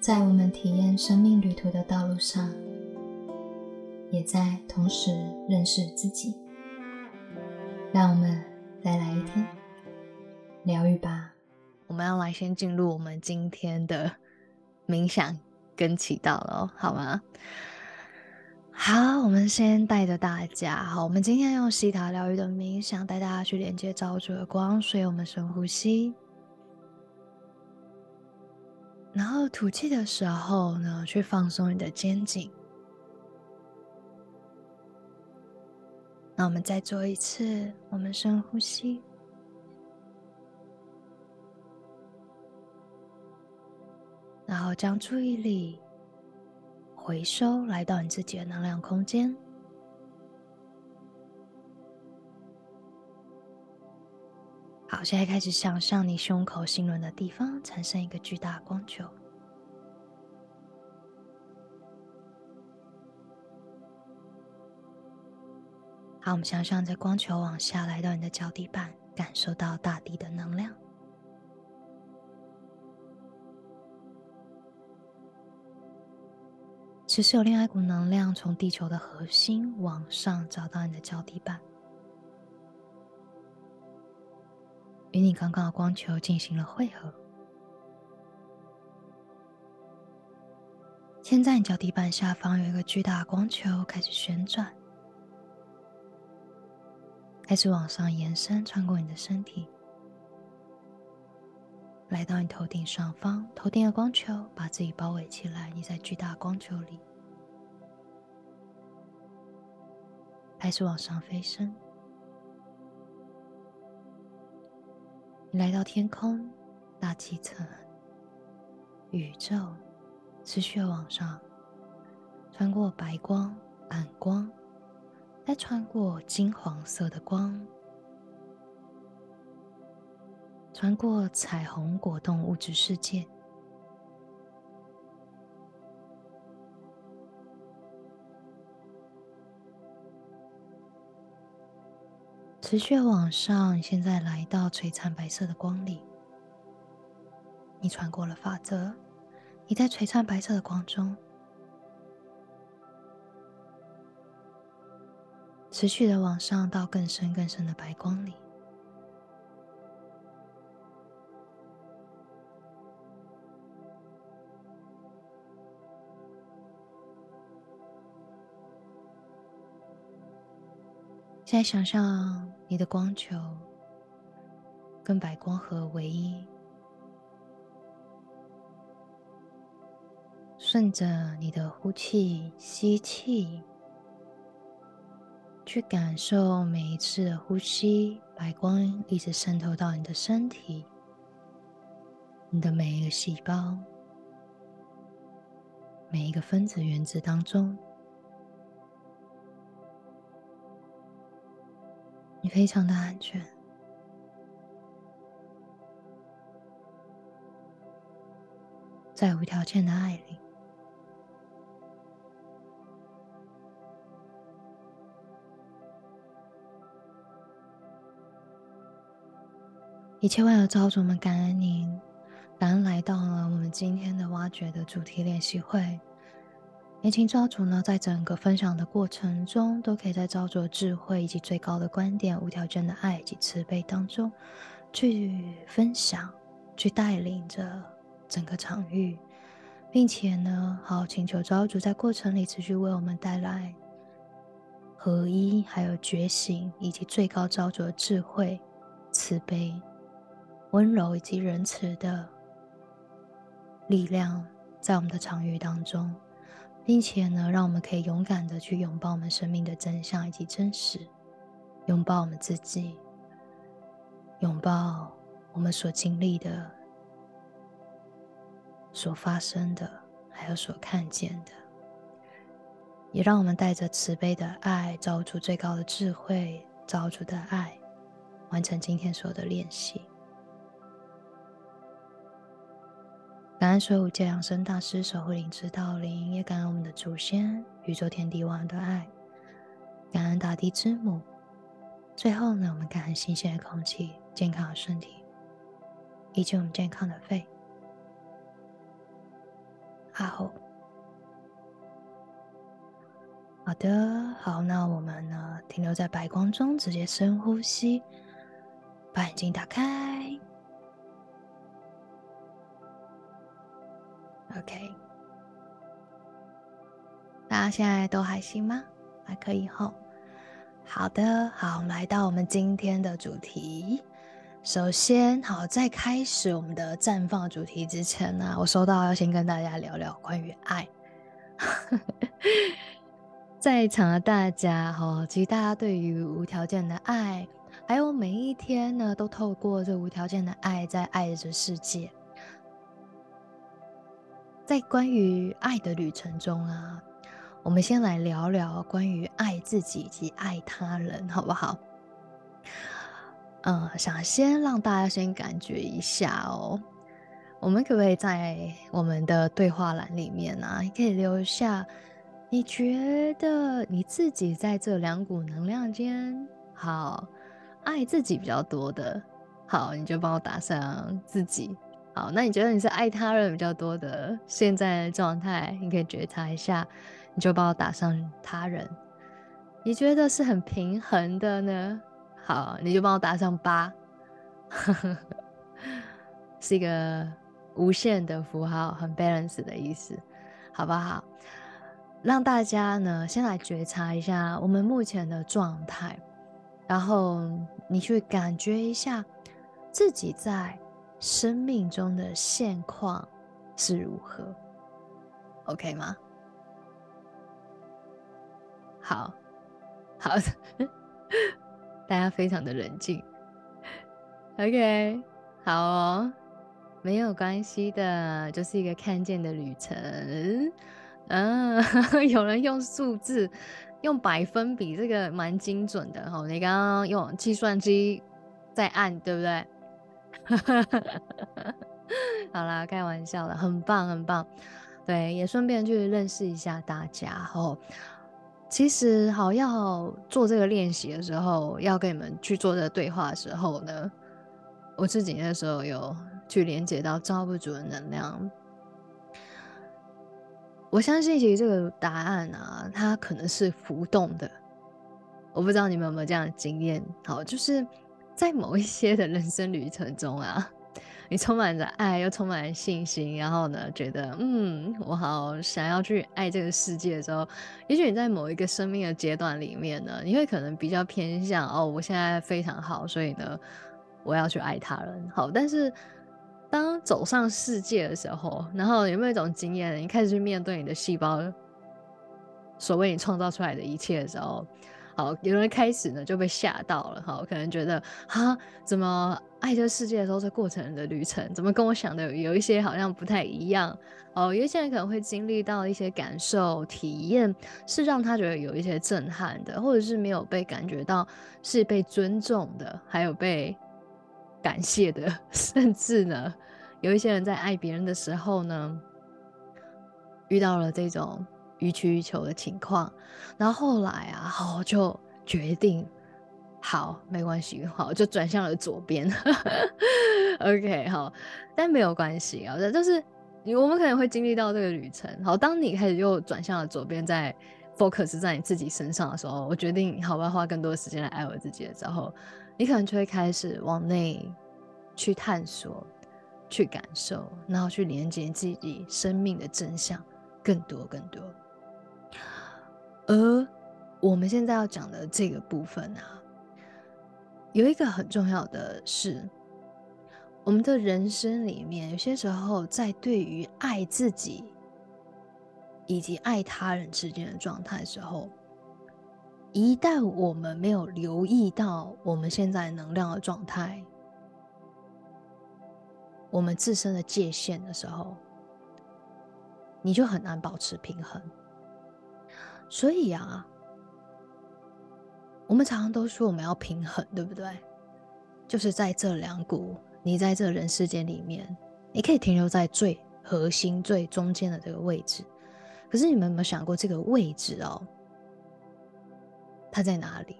在我们体验生命旅途的道路上，也在同时认识自己。让我们再来一天疗愈吧。我们要来先进入我们今天的冥想跟祈祷了，好吗？好，我们先带着大家。好，我们今天用西塔疗愈的冥想带大家去连接造主的光，所以我们深呼吸。然后吐气的时候呢，去放松你的肩颈。那我们再做一次，我们深呼吸，然后将注意力回收，来到你自己的能量空间。好，现在开始想象你胸口心轮的地方产生一个巨大光球。好，我们想象这光球往下来到你的脚底板，感受到大地的能量。其实有另外一股能量从地球的核心往上找到你的脚底板。与你刚刚的光球进行了汇合。现在你脚底板下方有一个巨大的光球开始旋转，开始往上延伸，穿过你的身体，来到你头顶上方。头顶的光球把自己包围起来，你在巨大的光球里，开始往上飞升。来到天空、大气层、宇宙，持续往上，穿过白光、暗光，再穿过金黄色的光，穿过彩虹果冻物质世界。持续往上，现在来到璀璨白色的光里。你穿过了法则，你在璀璨白色的光中，持续的往上到更深更深的白光里。现在想象你的光球跟白光合为一，顺着你的呼气、吸气，去感受每一次的呼吸，白光一直渗透到你的身体，你的每一个细胞、每一个分子、原子当中。你非常的安全，在无条件的爱里，一切万有造主们，感恩您，感恩来到了我们今天的挖掘的主题练习会。也请朝主呢，在整个分享的过程中，都可以在朝主的智慧以及最高的观点、无条件的爱以及慈悲当中，去分享、去带领着整个场域，并且呢，好请求朝主在过程里持续为我们带来合一、还有觉醒以及最高造主的智慧、慈悲、温柔以及仁慈的力量，在我们的场域当中。并且呢，让我们可以勇敢的去拥抱我们生命的真相以及真实，拥抱我们自己，拥抱我们所经历的、所发生的，还有所看见的，也让我们带着慈悲的爱，造出最高的智慧，造出的爱，完成今天所有的练习。感恩所有界养生大师守护灵指导灵，也感恩我们的祖先、宇宙天地万的爱，感恩大地之母。最后呢，我们感恩新鲜的空气、健康的身体，以及我们健康的肺。阿后。好的，好，那我们呢停留在白光中，直接深呼吸，把眼睛打开。OK，大家现在都还行吗？还可以吼。好的，好，我们来到我们今天的主题。首先，好，在开始我们的绽放主题之前呢，我收到要先跟大家聊聊关于爱。在场的大家，哈，其实大家对于无条件的爱，还有每一天呢，都透过这无条件的爱，在爱着世界。在关于爱的旅程中啊。我们先来聊聊关于爱自己及爱他人，好不好？嗯，想先让大家先感觉一下哦。我们可不可以在我们的对话栏里面呢，可以留下你觉得你自己在这两股能量间，好爱自己比较多的，好，你就帮我打上自己。好，那你觉得你是爱他人比较多的，现在的状态，你可以觉察一下。你就帮我打上他人，你觉得是很平衡的呢？好，你就帮我打上八，是一个无限的符号，很 balance 的意思，好不好？让大家呢先来觉察一下我们目前的状态，然后你去感觉一下自己在生命中的现况是如何，OK 吗？好，好，大家非常的冷静。OK，好哦，没有关系的，就是一个看见的旅程。嗯，有人用数字，用百分比，这个蛮精准的哈。你刚刚用计算机在按，对不对？好啦，开玩笑的，很棒，很棒。对，也顺便去认识一下大家哦。其实，好要做这个练习的时候，要跟你们去做这个对话的时候呢，我自己那时候有去连接到造物主的能量。我相信，其实这个答案啊，它可能是浮动的。我不知道你们有没有这样的经验？好，就是在某一些的人生旅程中啊。你充满着爱，又充满信心，然后呢，觉得嗯，我好想要去爱这个世界的时候，也许你在某一个生命的阶段里面呢，你会可能比较偏向哦，我现在非常好，所以呢，我要去爱他人。好，但是当走上世界的时候，然后有没有一种经验，你开始去面对你的细胞所为你创造出来的一切的时候？好，有人开始呢就被吓到了，哈，可能觉得哈，怎么爱这世界的时候，这过程的旅程，怎么跟我想的有一些好像不太一样？哦，有些人可能会经历到一些感受、体验，是让他觉得有一些震撼的，或者是没有被感觉到是被尊重的，还有被感谢的，甚至呢，有一些人在爱别人的时候呢，遇到了这种。予取予求的情况，然后后来啊，好就决定，好没关系，好就转向了左边。OK，好，但没有关系啊，这就是我们可能会经历到这个旅程。好，当你开始又转向了左边，在 focus 在你自己身上的时候，我决定，好，我要花更多的时间来爱我自己的时候，你可能就会开始往内去探索、去感受，然后去连接自己生命的真相，更多、更多。而我们现在要讲的这个部分啊，有一个很重要的是，我们的人生里面，有些时候在对于爱自己以及爱他人之间的状态时候，一旦我们没有留意到我们现在能量的状态，我们自身的界限的时候，你就很难保持平衡。所以啊，我们常常都说我们要平衡，对不对？就是在这两股，你在这人世间里面，你可以停留在最核心、最中间的这个位置。可是你们有没有想过，这个位置哦，它在哪里？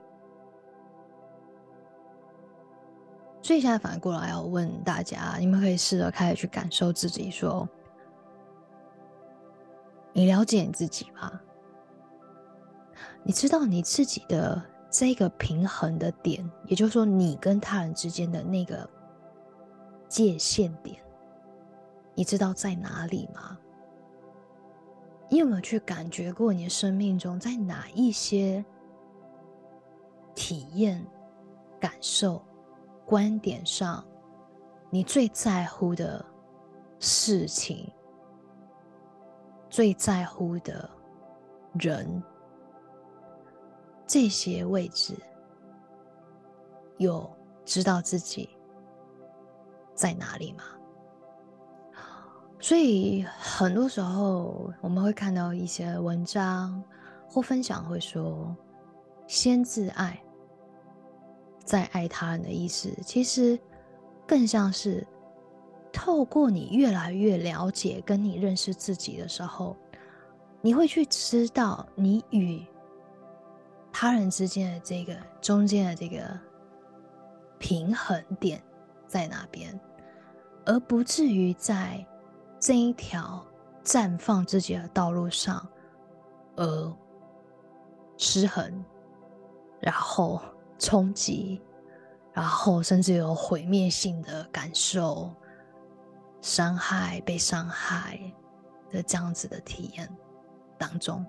所以现在反过来要问大家，你们可以试着开始去感受自己，说你了解你自己吗？你知道你自己的这个平衡的点，也就是说，你跟他人之间的那个界限点，你知道在哪里吗？你有没有去感觉过，你的生命中在哪一些体验、感受、观点上，你最在乎的事情、最在乎的人，这些位置，有知道自己在哪里吗？所以很多时候，我们会看到一些文章或分享，会说“先自爱，再爱他人”的意思，其实更像是透过你越来越了解跟你认识自己的时候，你会去知道你与他人之间的这个中间的这个平衡点在哪边，而不至于在。这一条绽放自己的道路上，而失衡，然后冲击，然后甚至有毁灭性的感受、伤害、被伤害的这样子的体验当中，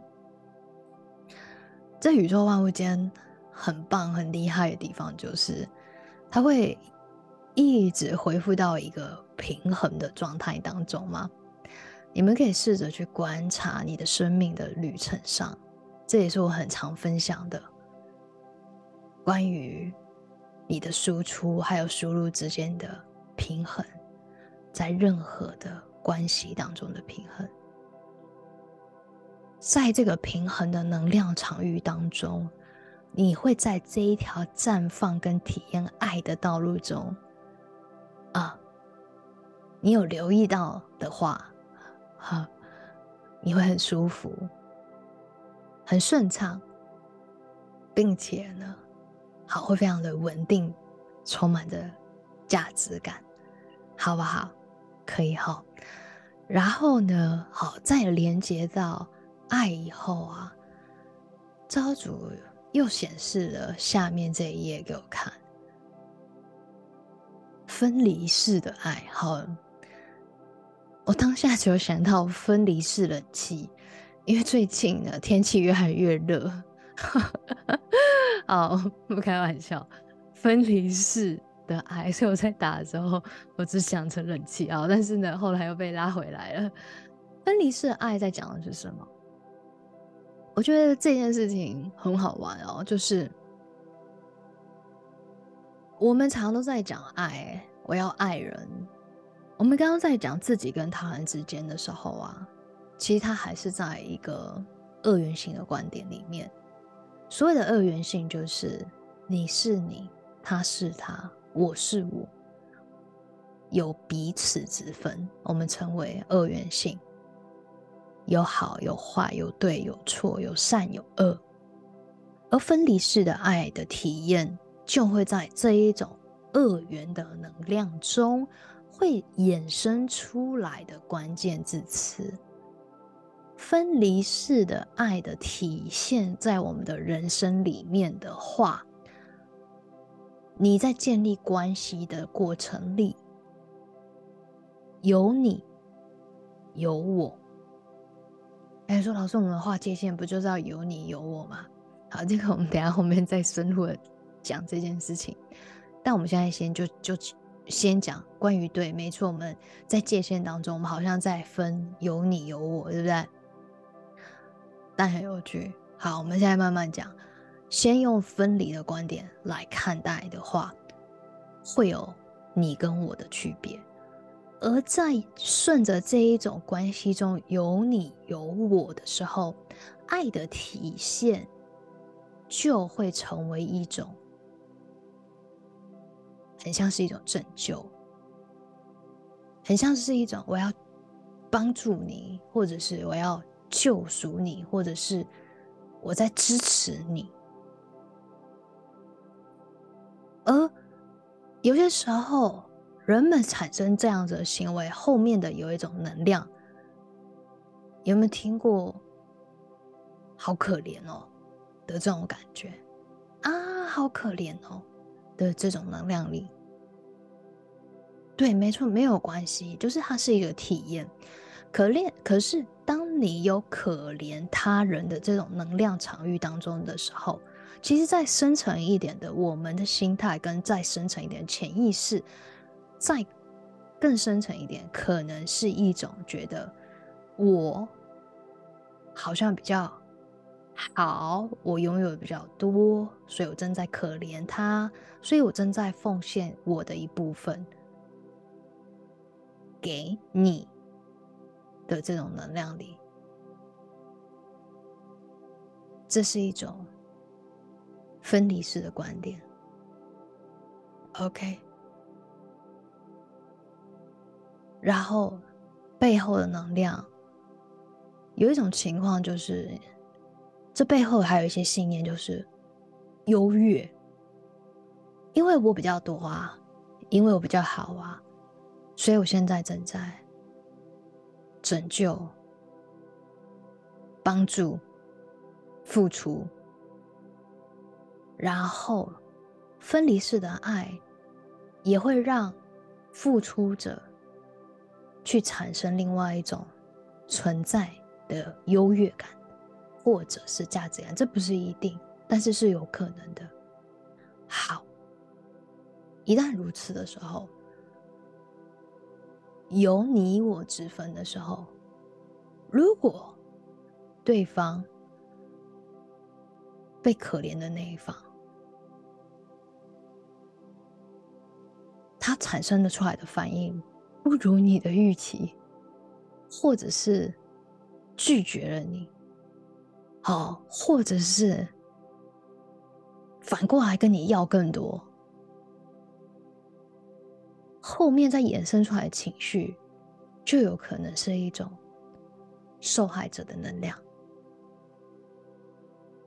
在宇宙万物间很棒、很厉害的地方，就是它会一直恢复到一个。平衡的状态当中吗？你们可以试着去观察你的生命的旅程上，这也是我很常分享的，关于你的输出还有输入之间的平衡，在任何的关系当中的平衡，在这个平衡的能量场域当中，你会在这一条绽放跟体验爱的道路中，啊。你有留意到的话，哈，你会很舒服，很顺畅，并且呢，好会非常的稳定，充满着价值感，好不好？可以哈。然后呢，好再连接到爱以后啊，招主又显示了下面这一页给我看，分离式的爱好。我当下就想到分离式冷气，因为最近呢天气越来越热。哦，不开玩笑，分离式的爱，所以我在打的时候，我只想成冷气啊。但是呢，后来又被拉回来了。分离式的爱在讲的是什么？我觉得这件事情很好玩哦，就是我们常常都在讲爱，我要爱人。我们刚刚在讲自己跟他人之间的时候啊，其实他还是在一个二元性的观点里面。所谓的二元性，就是你是你，他是他，我是我，有彼此之分，我们称为二元性。有好有坏，有对有错，有善有恶。而分离式的爱的体验，就会在这一种二元的能量中。会衍生出来的关键字词，分离式的爱的体现，在我们的人生里面的话，你在建立关系的过程里，有你，有我。哎，说老师，我们画界限不就是要有你有我吗？好，这个我们等下后面再深入的讲这件事情。但我们现在先就就。先讲关于对，没错，我们在界限当中，我们好像在分有你有我，对不对？但很有趣。好，我们现在慢慢讲，先用分离的观点来看待的话，会有你跟我的区别，而在顺着这一种关系中有你有我的时候，爱的体现就会成为一种。很像是一种拯救，很像是一种我要帮助你，或者是我要救赎你，或者是我在支持你。而有些时候，人们产生这样子的行为，后面的有一种能量，有没有听过“好可怜哦”的这种感觉啊？好可怜哦的这种能量力。对，没错，没有关系，就是它是一个体验。可怜，可是当你有可怜他人的这种能量场域当中的时候，其实再深层一点的，我们的心态跟再深层一点潜意识，再更深层一点，可能是一种觉得我好像比较好，我拥有的比较多，所以我正在可怜他，所以我正在奉献我的一部分给你。的这种能量里，这是一种分离式的观点。OK，然后背后的能量有一种情况，就是这背后还有一些信念，就是优越，因为我比较多啊，因为我比较好啊，所以我现在正在。拯救、帮助、付出，然后分离式的爱也会让付出者去产生另外一种存在的优越感，或者是价值感。这不是一定，但是是有可能的。好，一旦如此的时候。有你我之分的时候，如果对方被可怜的那一方，他产生的出来的反应不如你的预期，或者是拒绝了你，好，或者是反过来跟你要更多。后面再衍生出来的情绪，就有可能是一种受害者的能量，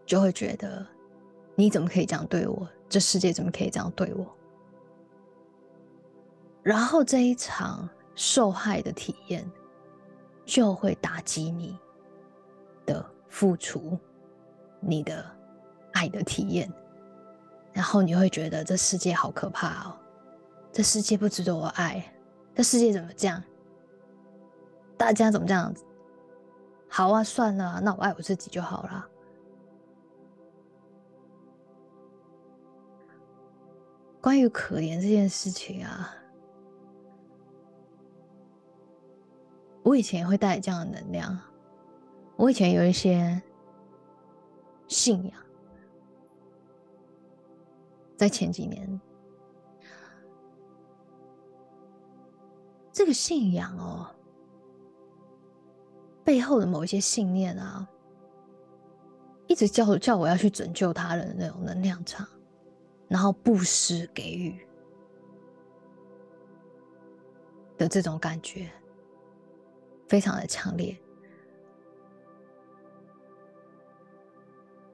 就会觉得你怎么可以这样对我？这世界怎么可以这样对我？然后这一场受害的体验，就会打击你的付出，你的爱的体验，然后你会觉得这世界好可怕哦。这世界不值得我爱，这世界怎么这样？大家怎么这样子？好啊，算了，那我爱我自己就好了。关于可怜这件事情啊，我以前也会带这样的能量。我以前有一些信仰，在前几年。这个信仰哦，背后的某一些信念啊，一直叫叫我要去拯救他人的那种能量场，然后布施给予的这种感觉，非常的强烈。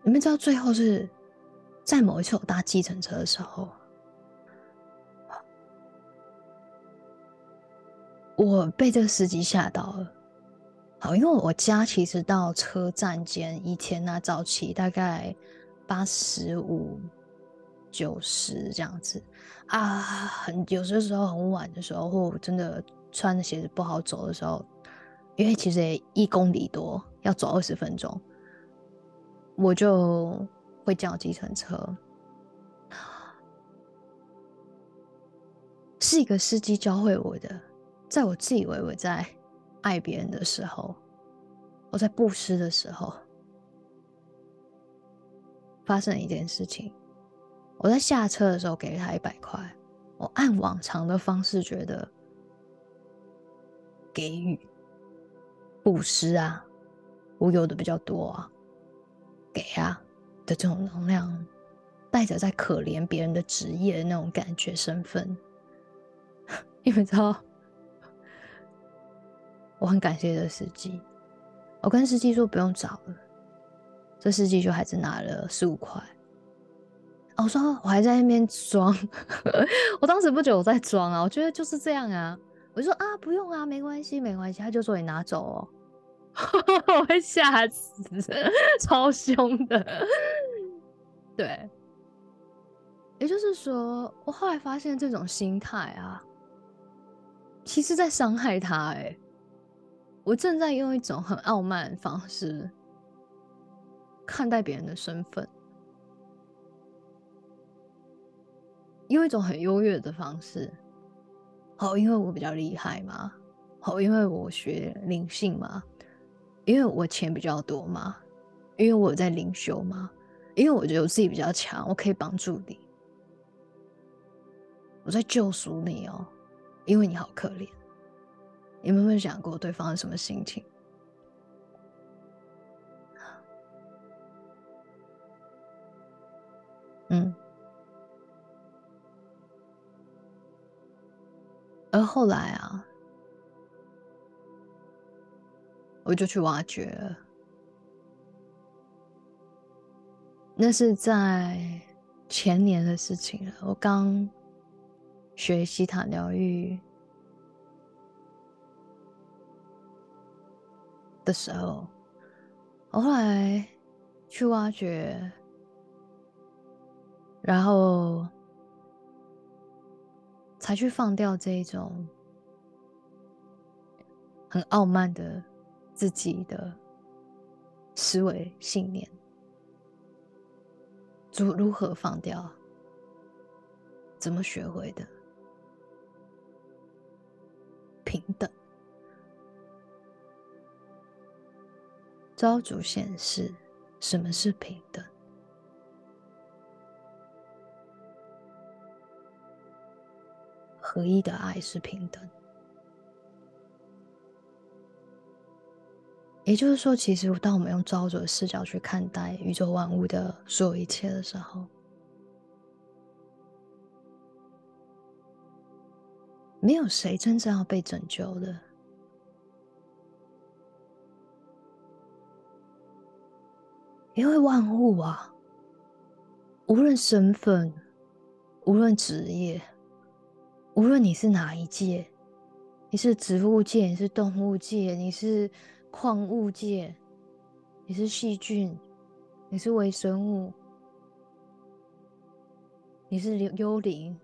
你们知道最后是在某一次我搭计程车的时候。我被这个司机吓到了，好，因为我家其实到车站间，一天呢早期大概八十五、九十这样子啊，很有些时候很晚的时候，或真的穿的鞋子不好走的时候，因为其实一公里多，要走二十分钟，我就会叫计程车，是一个司机教会我的。在我自以为我在爱别人的时候，我在布施的时候，发生了一件事情。我在下车的时候给了他一百块，我按往常的方式觉得给予布施啊，我有的比较多啊，给啊的这种能量，带着在可怜别人的职业的那种感觉身份，因为知道。我很感谢这司机，我跟司机说不用找了，这司机就还是拿了十五块。我说我还在那边装，我当时不觉得我在装啊，我觉得就是这样啊。我就说啊不用啊，没关系没关系。他就说你拿走哦。我会吓死，超凶的。对，也就是说，我后来发现这种心态啊，其实在伤害他。哎，我正在用一种很傲慢的方式看待别人的身份，用一种很优越的方式。好，因为我比较厉害嘛。好，因为我学灵性嘛，因为我钱比较多嘛，因为我在灵修嘛，因为我觉得我自己比较强，我可以帮助你，我在救赎你哦，因为你好可怜。你们有没有想过对方是什么心情？嗯，而后来啊。我就去挖掘，那是在前年的事情了。我刚学西塔疗愈的时候，我后来去挖掘，然后才去放掉这一种很傲慢的。自己的思维信念，如如何放掉？怎么学会的？平等。招主显示什么是平等？合一的爱是平等。也就是说，其实当我们用造物主的视角去看待宇宙万物的所有一切的时候，没有谁真正要被拯救的，因为万物啊，无论身份，无论职业，无论你是哪一界，你是植物界，你是动物界，你是。矿物界，你是细菌，你是微生物，你是幽灵，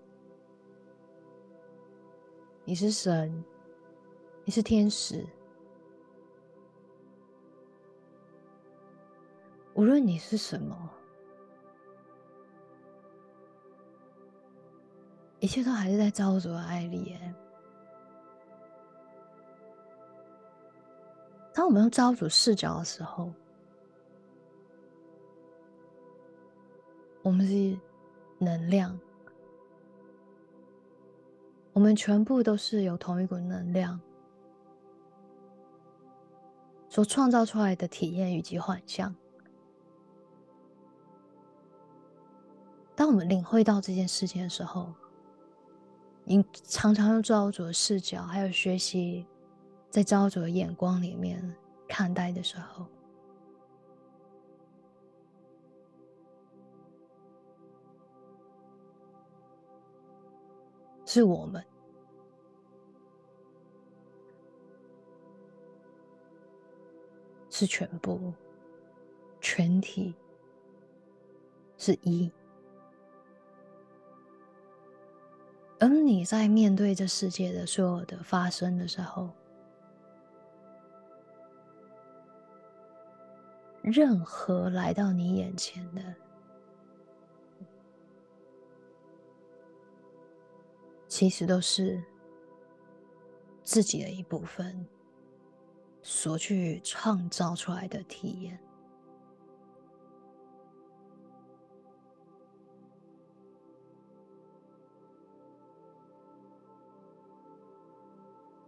你是神，你是天使。无论你是什么，一切都还是在造主的爱里。当我们用造物主视角的时候，我们是能量，我们全部都是有同一股能量所创造出来的体验以及幻象。当我们领会到这件事情的时候，你常常用造物主的视角，还有学习。在造物主的眼光里面看待的时候，是我们，是全部，全体，是一。当你在面对这世界的所有的发生的时候，任何来到你眼前的，其实都是自己的一部分所去创造出来的体验。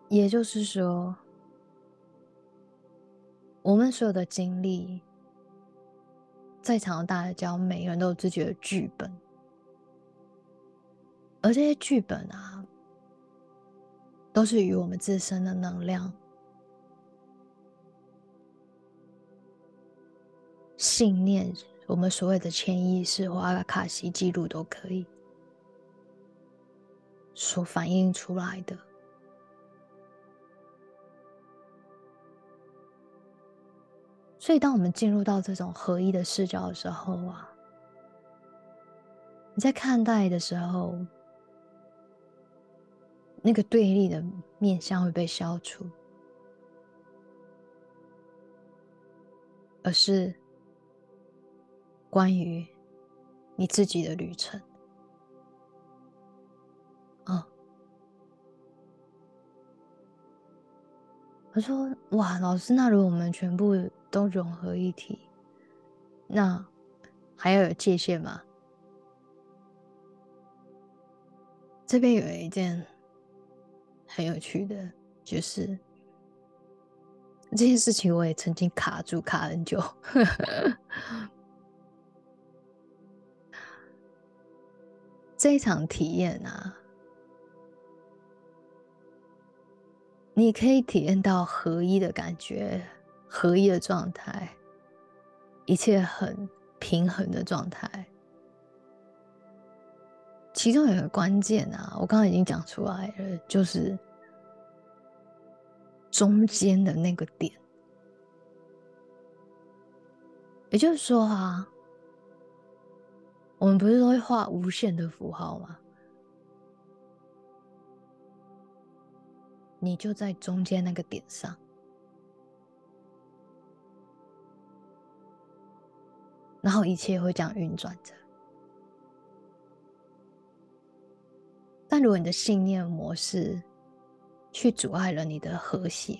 也就是说，我们所有的经历。在场的大家，每个人都有自己的剧本，而这些剧本啊，都是与我们自身的能量、信念、我们所谓的潜意识或阿卡西记录都可以所反映出来的。所以，当我们进入到这种合一的视角的时候啊，你在看待的时候，那个对立的面相会被消除，而是关于你自己的旅程。啊，我说哇，老师，那如果我们全部都融合一体，那还要有界限吗？这边有一件很有趣的，就是这件事情我也曾经卡住卡很久。这一场体验啊，你可以体验到合一的感觉，合一的状态，一切很平衡的状态。其中有个关键啊，我刚刚已经讲出来了，就是中间的那个点。也就是说啊，我们不是都会画无限的符号吗？你就在中间那个点上，然后一切会这样运转着。但如果你的信念模式去阻碍了你的和谐、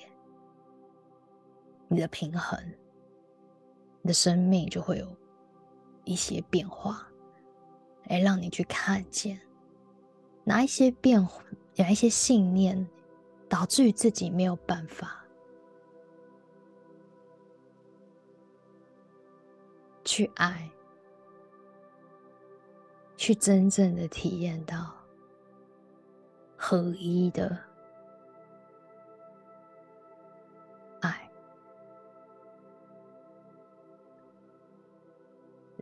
你的平衡，你的生命就会有一些变化，来让你去看见哪一些变化、哪一些信念，导致于自己没有办法去爱，去真正的体验到。合一的爱，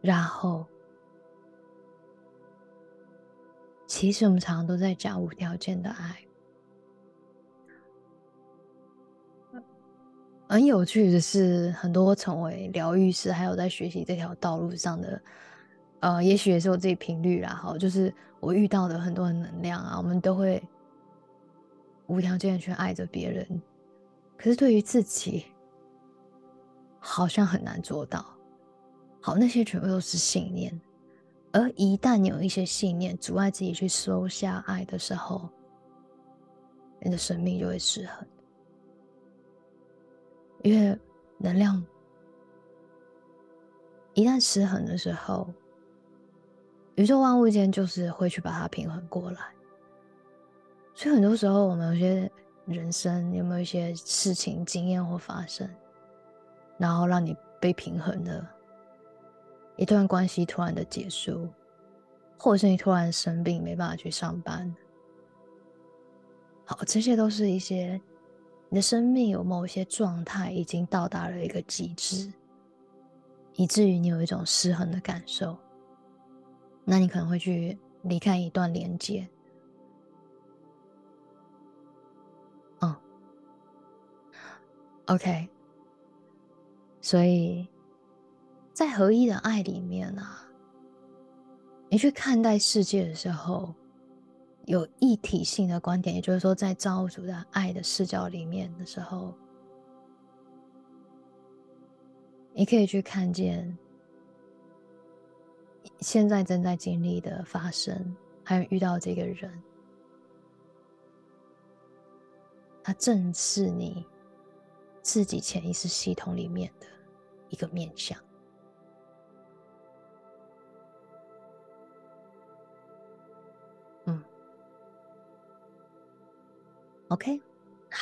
然后，其实我们常常都在讲无条件的爱。很有趣的是，很多成为疗愈师，还有在学习这条道路上的。呃，也许也是我自己频率啦，哈，就是我遇到的很多的能量啊，我们都会无条件去爱着别人，可是对于自己，好像很难做到。好，那些全部都是信念，而一旦有一些信念阻碍自己去收下爱的时候，你的生命就会失衡，因为能量一旦失衡的时候。宇宙万物间就是会去把它平衡过来，所以很多时候我们有些人生有没有一些事情经验或发生，然后让你被平衡的一段关系突然的结束，或者是你突然生病没办法去上班，好，这些都是一些你的生命有某些状态已经到达了一个极致，以至于你有一种失衡的感受。那你可能会去离开一段连接，嗯，OK，所以在合一的爱里面啊，你去看待世界的时候，有一体性的观点，也就是说，在造物主的爱的视角里面的时候，你可以去看见。现在正在经历的发生，还有遇到这个人，他正是你自己潜意识系统里面的一个面相。，OK，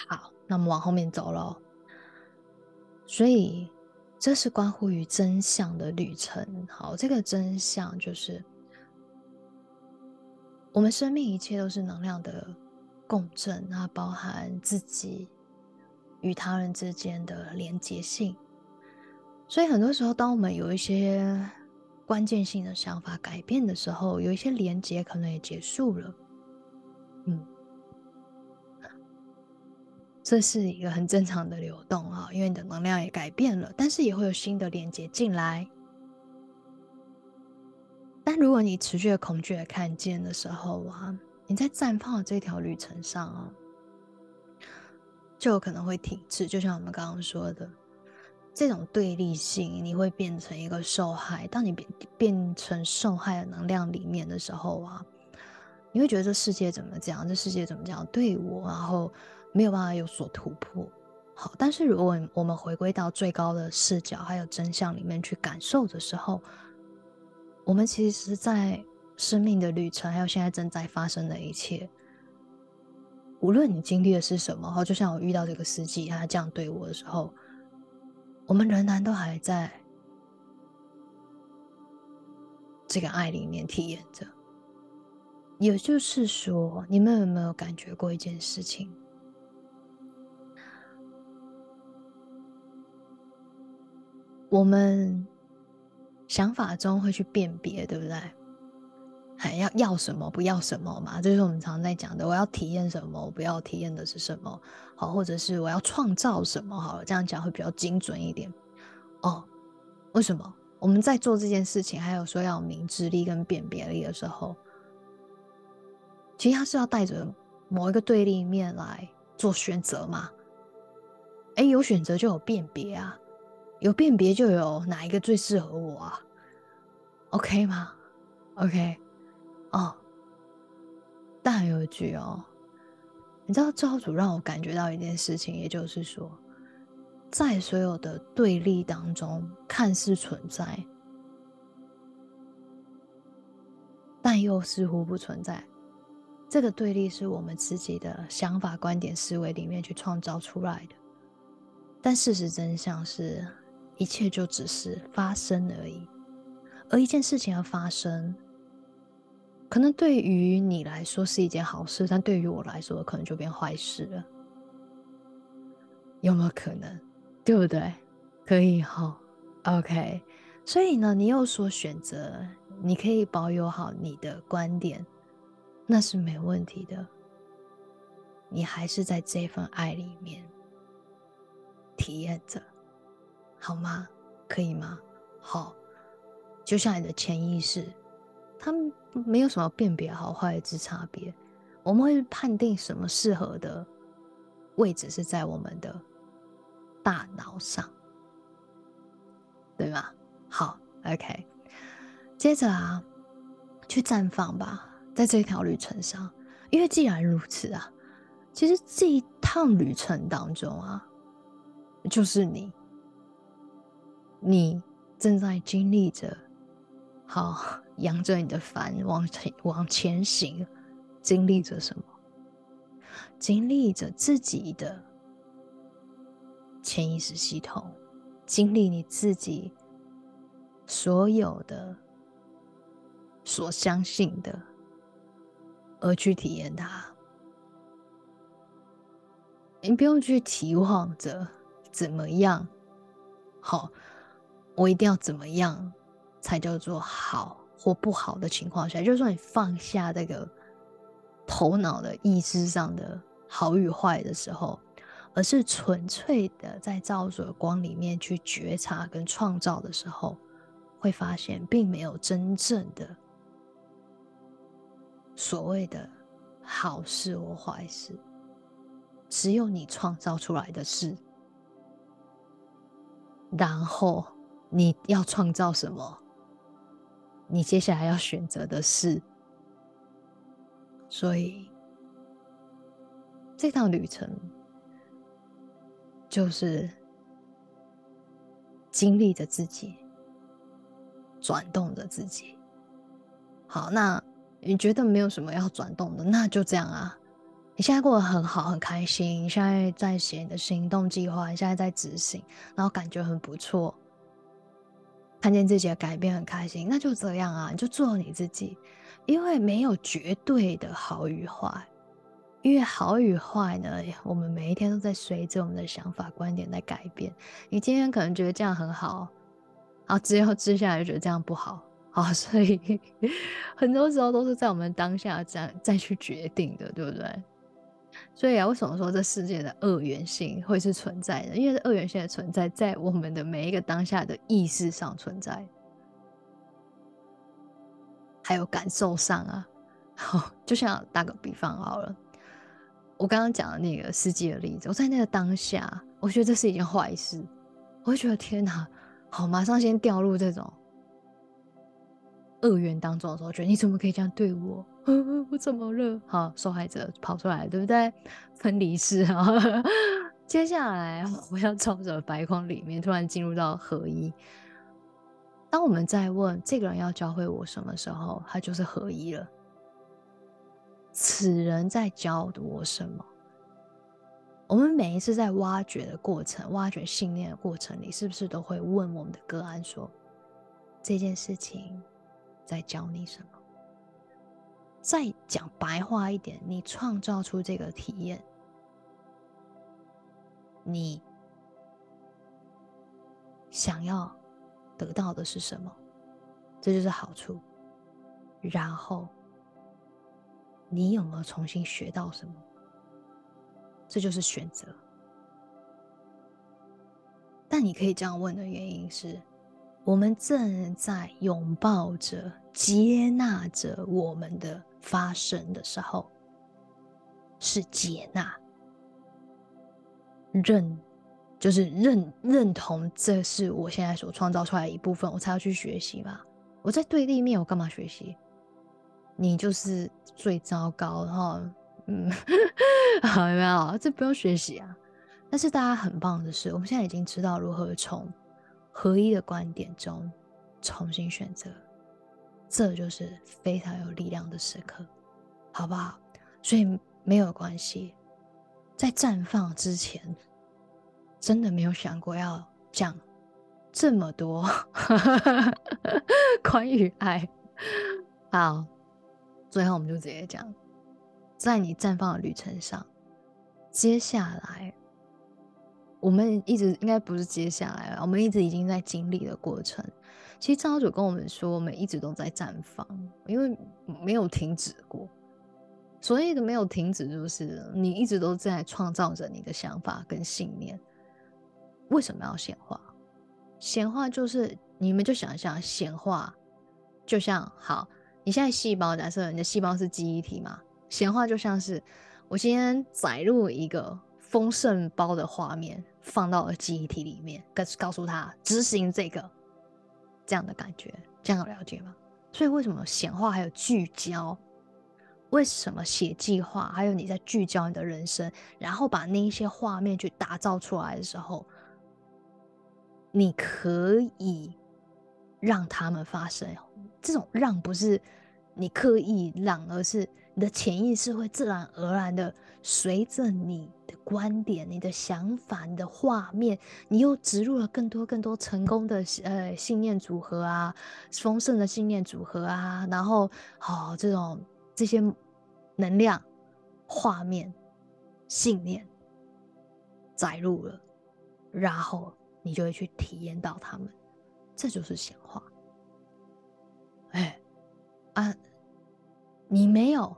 好，那我们往后面走喽。所以。这是关乎于真相的旅程。好，这个真相就是我们生命一切都是能量的共振，它包含自己与他人之间的连接性。所以很多时候，当我们有一些关键性的想法改变的时候，有一些连接可能也结束了。嗯，这是一个很正常的流动啊，因为你的能量也改变了，但是也会有新的连接进来。但如果你持续的恐惧的看见的时候啊，你在绽放的这条旅程上啊，就有可能会停滞。就像我们刚刚说的，这种对立性，你会变成一个受害。当你变变成受害的能量里面的时候啊，你会觉得这世界怎么这样？这世界怎么这样对我？然后没有办法有所突破。好，但是如果我们回归到最高的视角还有真相里面去感受的时候，我们其实，在生命的旅程，还有现在正在发生的一切，无论你经历的是什么，哈，就像我遇到这个司机，他这样对我的时候，我们仍然都还在这个爱里面体验着。也就是说，你们有没有感觉过一件事情？我们。想法中会去辨别，对不对？还要要什么，不要什么嘛？这是我们常在讲的。我要体验什么，我不要体验的是什么？好，或者是我要创造什么？好，这样讲会比较精准一点。哦，为什么我们在做这件事情，还有说要明智力跟辨别力的时候，其实他是要带着某一个对立面来做选择嘛？哎，有选择就有辨别啊。有辨别就有哪一个最适合我啊？OK 吗？OK，哦，但有一句哦，你知道教主让我感觉到一件事情，也就是说，在所有的对立当中，看似存在，但又似乎不存在。这个对立是我们自己的想法、观点、思维里面去创造出来的，但事实真相是。一切就只是发生而已，而一件事情的发生，可能对于你来说是一件好事，但对于我来说，可能就变坏事了。有没有可能？对不对？可以哈，OK。所以呢，你有所选择，你可以保有好你的观点，那是没问题的。你还是在这份爱里面体验着。好吗？可以吗？好，就像你的潜意识，它没有什么辨别好坏之差别。我们会判定什么适合的位置是在我们的大脑上，对吗？好，OK。接着啊，去绽放吧，在这条旅程上，因为既然如此啊，其实这一趟旅程当中啊，就是你。你正在经历着，好，扬着你的帆往前往前行，经历着什么？经历着自己的潜意识系统，经历你自己所有的所相信的，而去体验它。你不用去期望着怎么样，好。我一定要怎么样才叫做好或不好的情况下，就是说你放下这个头脑的意识上的好与坏的时候，而是纯粹的在照着光里面去觉察跟创造的时候，会发现并没有真正的所谓的好事或坏事，只有你创造出来的事，然后。你要创造什么？你接下来要选择的是，所以这趟旅程就是经历着自己，转动着自己。好，那你觉得没有什么要转动的，那就这样啊。你现在过得很好，很开心。你现在在写你的行动计划，你现在在执行，然后感觉很不错。看见自己的改变很开心，那就这样啊，你就做你自己，因为没有绝对的好与坏，因为好与坏呢，我们每一天都在随着我们的想法、观点在改变。你今天可能觉得这样很好，好之后接下来就觉得这样不好，好，所以很多时候都是在我们当下这样再去决定的，对不对？所以啊，为什么说这世界的二元性会是存在的？因为二元性的存在在我们的每一个当下的意识上存在，还有感受上啊。好，就像打个比方好了，我刚刚讲的那个司机的例子，我在那个当下，我觉得这是一件坏事，我会觉得天哪，好，马上先掉入这种恶缘当中的时候，觉得你怎么可以这样对我？我怎么了？好，受害者跑出来，对不对？分离式啊。接下来，我要照着白框里面，突然进入到合一。当我们在问这个人要教会我什么时候，他就是合一了。此人在教我什么？我们每一次在挖掘的过程、挖掘信念的过程里，是不是都会问我们的个案说：这件事情在教你什么？再讲白话一点，你创造出这个体验，你想要得到的是什么？这就是好处。然后，你有没有重新学到什么？这就是选择。但你可以这样问的原因是。我们正在拥抱着、接纳着我们的发生的时候，是接纳、认，就是认认同，这是我现在所创造出来的一部分，我才要去学习嘛。我在对立面，我干嘛学习？你就是最糟糕，然后，嗯，好有没有？这不用学习啊。但是大家很棒的是，我们现在已经知道如何从。合一的观点中重新选择，这就是非常有力量的时刻，好不好？所以没有关系，在绽放之前，真的没有想过要讲这么多 关于爱。好，最后我们就直接讲，在你绽放的旅程上，接下来。我们一直应该不是接下来了，我们一直已经在经历的过程。其实张主跟我们说，我们一直都在绽放，因为没有停止过。所以的没有停止，就是你一直都在创造着你的想法跟信念。为什么要显化？显化就是你们就想象显化，就像好，你现在细胞假设你的细胞是记忆体嘛，显化就像是我今天载入一个丰盛包的画面。放到了记忆体里面，告告诉他执行这个这样的感觉，这样有了解吗？所以为什么显化还有聚焦？为什么写计划？还有你在聚焦你的人生，然后把那一些画面去打造出来的时候，你可以让他们发生。这种让不是你刻意让，而是你的潜意识会自然而然的随着你。观点、你的想法、你的画面，你又植入了更多、更多成功的呃信念组合啊，丰盛的信念组合啊，然后好这种这些能量、画面、信念载入了，然后你就会去体验到他们，这就是显化。哎啊，你没有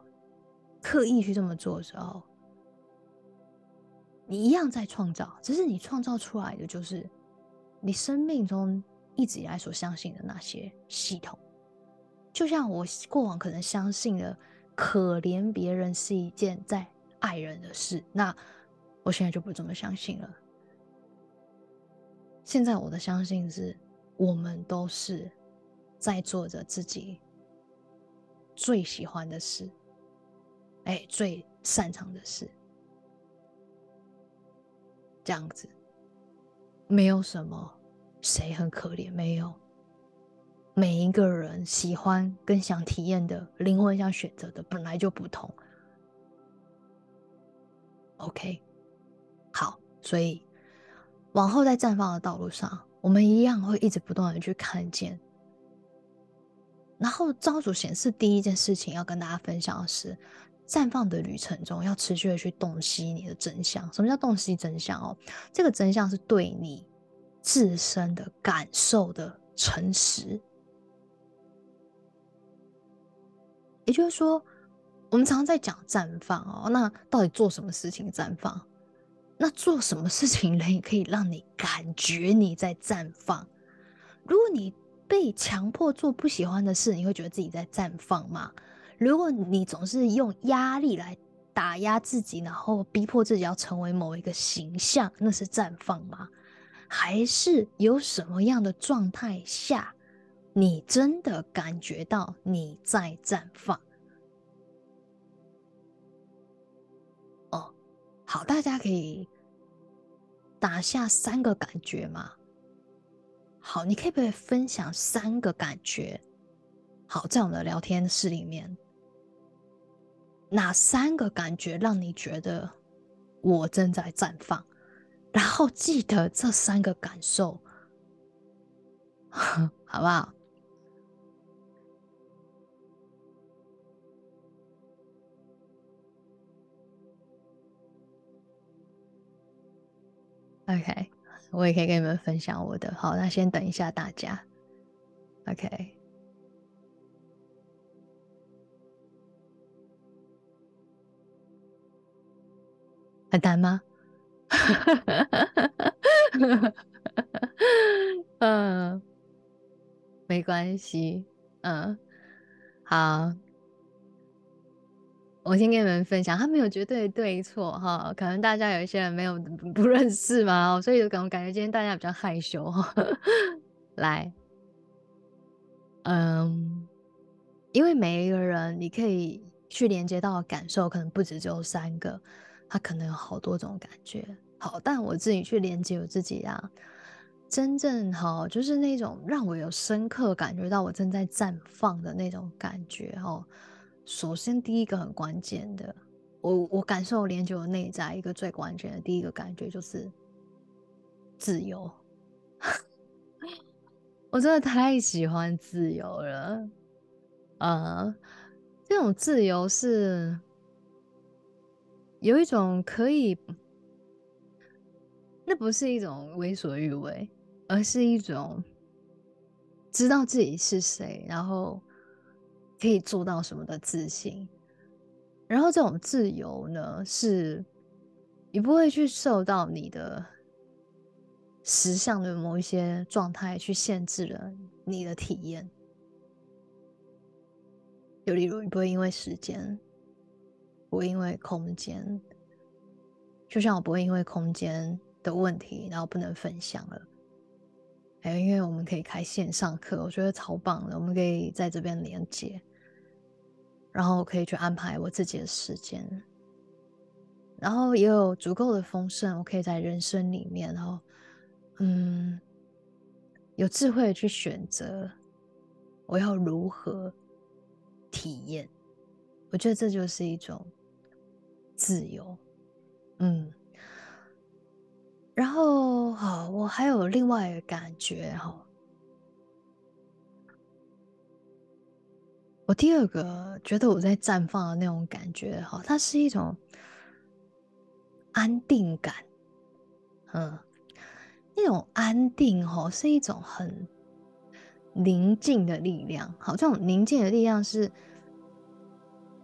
刻意去这么做的时候。你一样在创造，只是你创造出来的就是你生命中一直以来所相信的那些系统。就像我过往可能相信的，可怜别人是一件在爱人的事，那我现在就不这么相信了。现在我的相信是，我们都是在做着自己最喜欢的事，哎，最擅长的事。这样子，没有什么谁很可怜，没有。每一个人喜欢跟想体验的灵魂想选择的本来就不同。OK，好，所以往后在绽放的道路上，我们一样会一直不断的去看见。然后招主显示第一件事情要跟大家分享的是。绽放的旅程中，要持续的去洞悉你的真相。什么叫洞悉真相哦？这个真相是对你自身的感受的诚实。也就是说，我们常常在讲绽放哦，那到底做什么事情绽放？那做什么事情可以可以让你感觉你在绽放？如果你被强迫做不喜欢的事，你会觉得自己在绽放吗？如果你总是用压力来打压自己，然后逼迫自己要成为某一个形象，那是绽放吗？还是有什么样的状态下，你真的感觉到你在绽放？哦，好，大家可以打下三个感觉吗？好，你可以不可以分享三个感觉？好，在我们的聊天室里面，哪三个感觉让你觉得我正在绽放？然后记得这三个感受，好不好？OK，我也可以跟你们分享我的。好，那先等一下大家。OK，很难吗？嗯，没关系。嗯，好，我先跟你们分享，他没有绝对对错哈。可能大家有一些人没有 不认识嘛，所以感感觉今天大家比较害羞哈。来，嗯，因为每一个人你可以去连接到的感受，可能不止只有三个。他可能有好多种感觉，好，但我自己去连接我自己啊，真正好，就是那种让我有深刻感觉到我正在绽放的那种感觉哈。首先，第一个很关键的，我我感受连接我内在一个最关键的第一个感觉就是自由。我真的太喜欢自由了，呃，这种自由是。有一种可以，那不是一种为所欲为，而是一种知道自己是谁，然后可以做到什么的自信。然后这种自由呢，是你不会去受到你的实相的某一些状态去限制了你的体验。就例如，你不会因为时间。不会因为空间，就像我不会因为空间的问题，然后不能分享了。还有，因为我们可以开线上课，我觉得超棒的。我们可以在这边连接，然后可以去安排我自己的时间，然后也有足够的丰盛，我可以在人生里面，然后嗯，有智慧去选择我要如何体验。我觉得这就是一种。自由，嗯，然后好，我还有另外一个感觉哈，我第二个觉得我在绽放的那种感觉哈，它是一种安定感，嗯，那种安定哈是一种很宁静的力量，好，这种宁静的力量是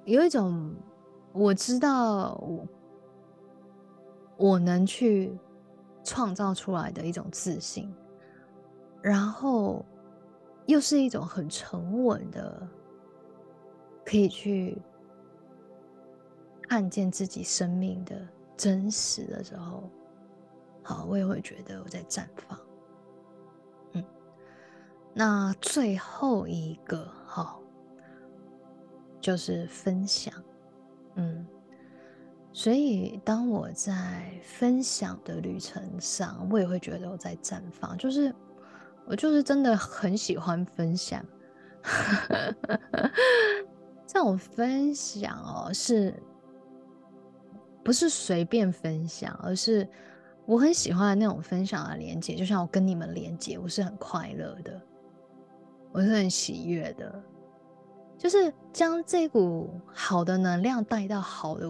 有一种。我知道我我能去创造出来的一种自信，然后又是一种很沉稳的，可以去看见自己生命的真实的时候，好，我也会觉得我在绽放。嗯，那最后一个好，就是分享。嗯，所以当我在分享的旅程上，我也会觉得我在绽放。就是我就是真的很喜欢分享，这种分享哦，是不是随便分享，而是我很喜欢那种分享的连接。就像我跟你们连接，我是很快乐的，我是很喜悦的。就是将这股好的能量带到好的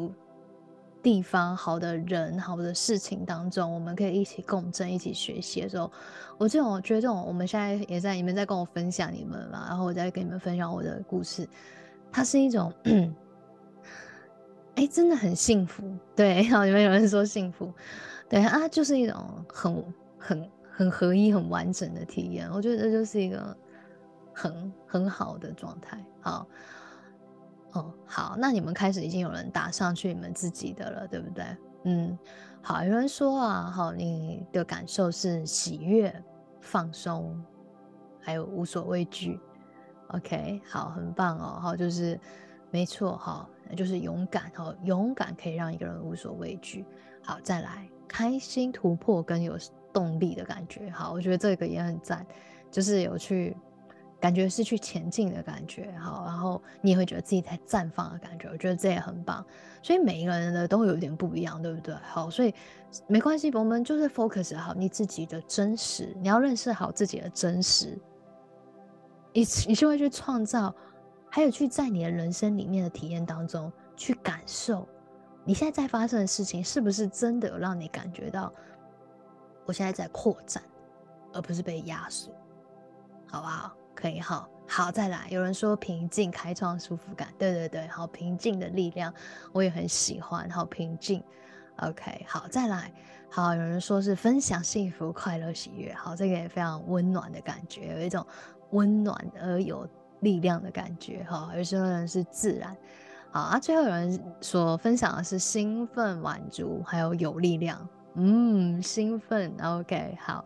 地方、好的人、好的事情当中，我们可以一起共振、一起学习的时候，我这种觉得这种我们现在也在你们在跟我分享你们嘛，然后我在跟你们分享我的故事，它是一种 哎，真的很幸福。对，好，你们有人说幸福，对啊，就是一种很很很合一、很完整的体验。我觉得这就是一个很很好的状态。好，哦，好，那你们开始已经有人打上去你们自己的了，对不对？嗯，好，有人说啊，好，你的感受是喜悦、放松，还有无所畏惧。OK，好，很棒哦，好，就是没错，哈，就是勇敢，哈，勇敢可以让一个人无所畏惧。好，再来，开心、突破跟有动力的感觉，好，我觉得这个也很赞，就是有去感觉是去前进的感觉，好，然后你也会觉得自己在绽放的感觉，我觉得这也很棒。所以每一个人的都有点不一样，对不对？好，所以没关系，我们就是 focus 好你自己的真实，你要认识好自己的真实。你你就会去创造，还有去在你的人生里面的体验当中去感受，你现在在发生的事情是不是真的有让你感觉到，我现在在扩展，而不是被压缩，好不好？可以好，好再来。有人说平静开创舒服感，对对对，好平静的力量，我也很喜欢，好平静。OK，好再来。好，有人说是分享幸福、快乐、喜悦，好这个也非常温暖的感觉，有一种。温暖而有力量的感觉，哈，有些人是自然，好啊。最后有人所分享的是兴奋、满足，还有有力量，嗯，兴奋，OK，好，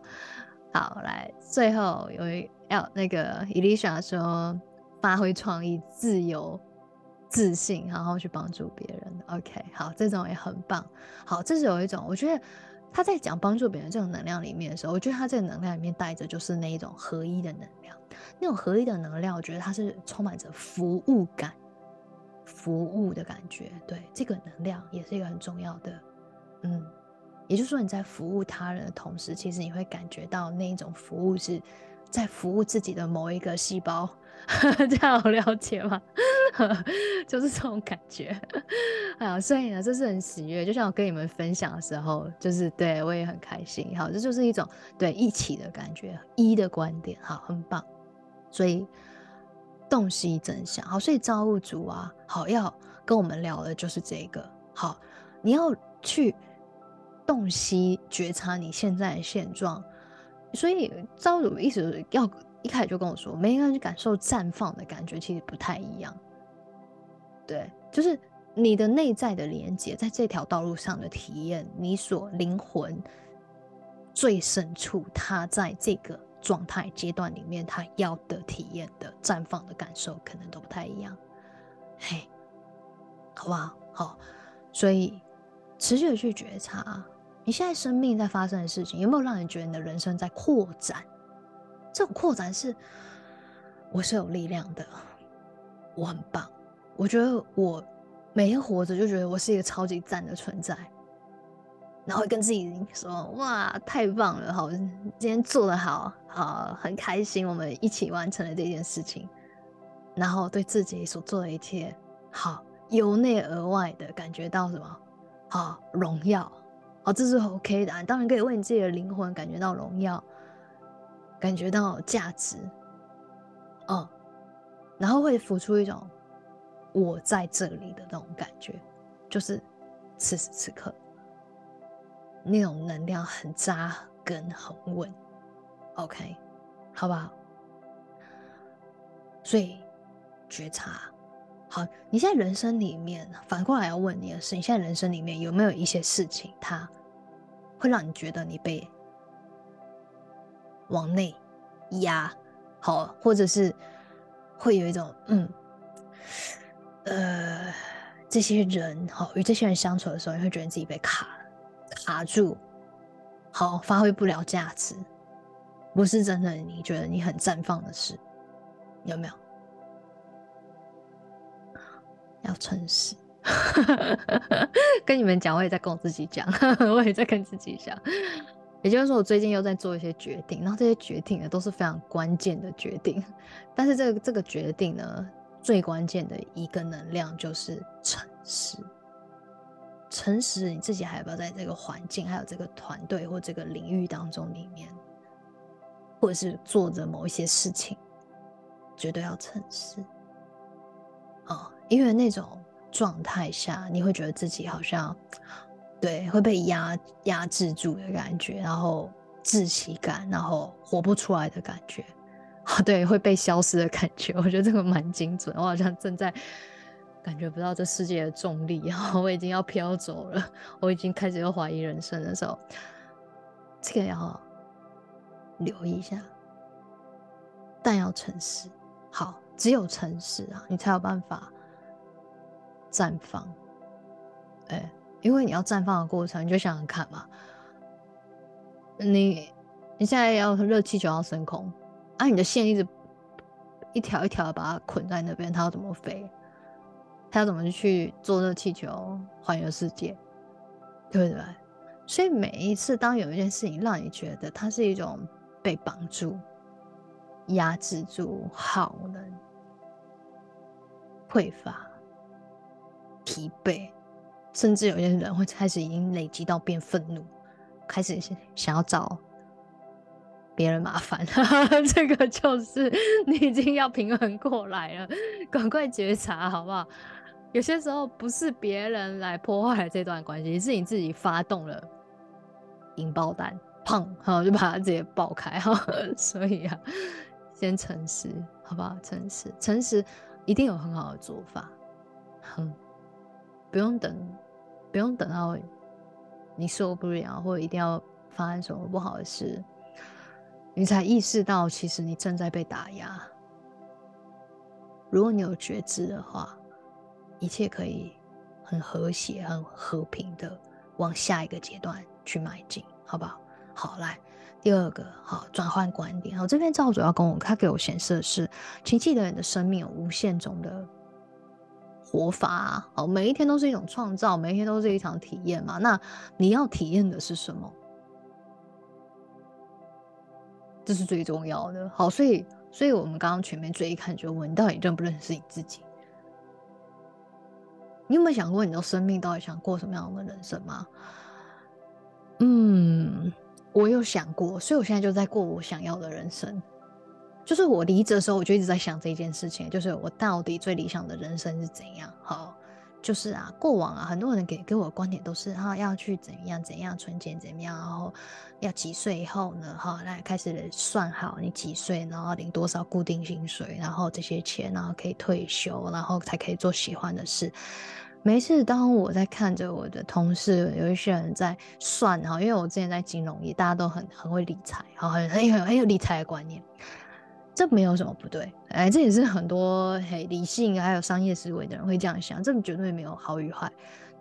好，来，最后有一要那个伊丽莎说，发挥创意、自由、自信，然后去帮助别人，OK，好，这种也很棒，好，这是有一种，我觉得。他在讲帮助别人这种能量里面的时候，我觉得他这个能量里面带着就是那一种合一的能量，那种合一的能量，我觉得它是充满着服务感、服务的感觉。对，这个能量也是一个很重要的。嗯，也就是说你在服务他人的同时，其实你会感觉到那一种服务是在服务自己的某一个细胞。这样好了解吗？就是这种感觉，啊，所以呢，这是很喜悦。就像我跟你们分享的时候，就是对我也很开心。好，这就是一种对一起的感觉，一的观点，好，很棒。所以洞悉真相，好，所以造物主啊，好要跟我们聊的就是这个。好，你要去洞悉觉察你现在的现状。所以造物主意思要。一开始就跟我说，每个人去感受绽放的感觉其实不太一样。对，就是你的内在的连接，在这条道路上的体验，你所灵魂最深处，他在这个状态阶段里面，他要的体验的绽放的感受，可能都不太一样。嘿，好不好？好，所以持续的去觉察，你现在生命在发生的事情，有没有让你觉得你的人生在扩展？这种扩展是，我是有力量的，我很棒。我觉得我每天活着就觉得我是一个超级赞的存在，然后跟自己说：“哇，太棒了！好，今天做的好好，很开心，我们一起完成了这件事情。”然后对自己所做的一切，好由内而外的感觉到什么？好荣耀，好，这是 OK 的啊。当然可以为你自己的灵魂感觉到荣耀。感觉到价值，哦，然后会浮出一种我在这里的那种感觉，就是此时此刻那种能量很扎根、很稳。OK，好不好？所以觉察，好，你现在人生里面反过来要问你的是：你现在人生里面有没有一些事情，它会让你觉得你被？往内压，好，或者是会有一种嗯，呃，这些人好，与这些人相处的时候，你会觉得自己被卡卡住，好，发挥不了价值，不是真的，你觉得你很绽放的事，有没有？要诚实，跟你们讲，我也在跟我自己讲，我也在跟自己讲。也就是说，我最近又在做一些决定，然后这些决定呢都是非常关键的决定。但是这个这个决定呢，最关键的一个能量就是诚实。诚实，你自己还要不要在这个环境、还有这个团队或这个领域当中里面，或者是做着某一些事情，绝对要诚实。哦，因为那种状态下，你会觉得自己好像对会被压压制住的感觉，然后窒息感，然后活不出来的感觉，啊，对，会被消失的感觉。我觉得这个蛮精准，我好像正在感觉不到这世界的重力，然后我已经要飘走了，我已经开始要怀疑人生的时候，这个要留意一下，但要诚实。好，只有诚实啊，你才有办法。绽放，哎，因为你要绽放的过程，你就想想看嘛。你你现在要热气球要升空，啊，你的线一直一条一条把它捆在那边，它要怎么飞？它要怎么去做热气球环游世界？对不对？所以每一次当有一件事情让你觉得它是一种被绑住、压制住、耗能、匮乏。疲惫，甚至有些人会开始已经累积到变愤怒，开始想要找别人麻烦。这个就是你已经要平衡过来了，赶快觉察好不好？有些时候不是别人来破坏这段关系，是你自己发动了引爆弹，砰，好就把它直接爆开哈。所以啊，先诚实好不好？诚实，诚实一定有很好的做法，哼。不用等，不用等到你受不了，或者一定要发生什么不好的事，你才意识到其实你正在被打压。如果你有觉知的话，一切可以很和谐、很和平的往下一个阶段去迈进，好不好？好，来第二个，好转换观点。好，这边赵主要跟我，他给我显示的是，请记得你的生命有无限种的。活法哦，每一天都是一种创造，每一天都是一场体验嘛。那你要体验的是什么？这是最重要的。好，所以，所以我们刚刚前面最一看就问，你到底认不认识你自己？你有没有想过，你的生命到底想过什么样的人生吗？嗯，我有想过，所以我现在就在过我想要的人生。就是我离职的时候，我就一直在想这件事情，就是我到底最理想的人生是怎样？好，就是啊，过往啊，很多人给给我的观点都是哈，要去怎样怎样存钱怎么样，然后要几岁以后呢？哈，来开始算好你几岁，然后领多少固定薪水，然后这些钱，然后可以退休，然后才可以做喜欢的事。每次当我在看着我的同事，有一些人在算哈，因为我之前在金融业，大家都很很会理财，好，很很有很有理财的观念。这没有什么不对，哎，这也是很多嘿理性还有商业思维的人会这样想，这绝对没有好与坏。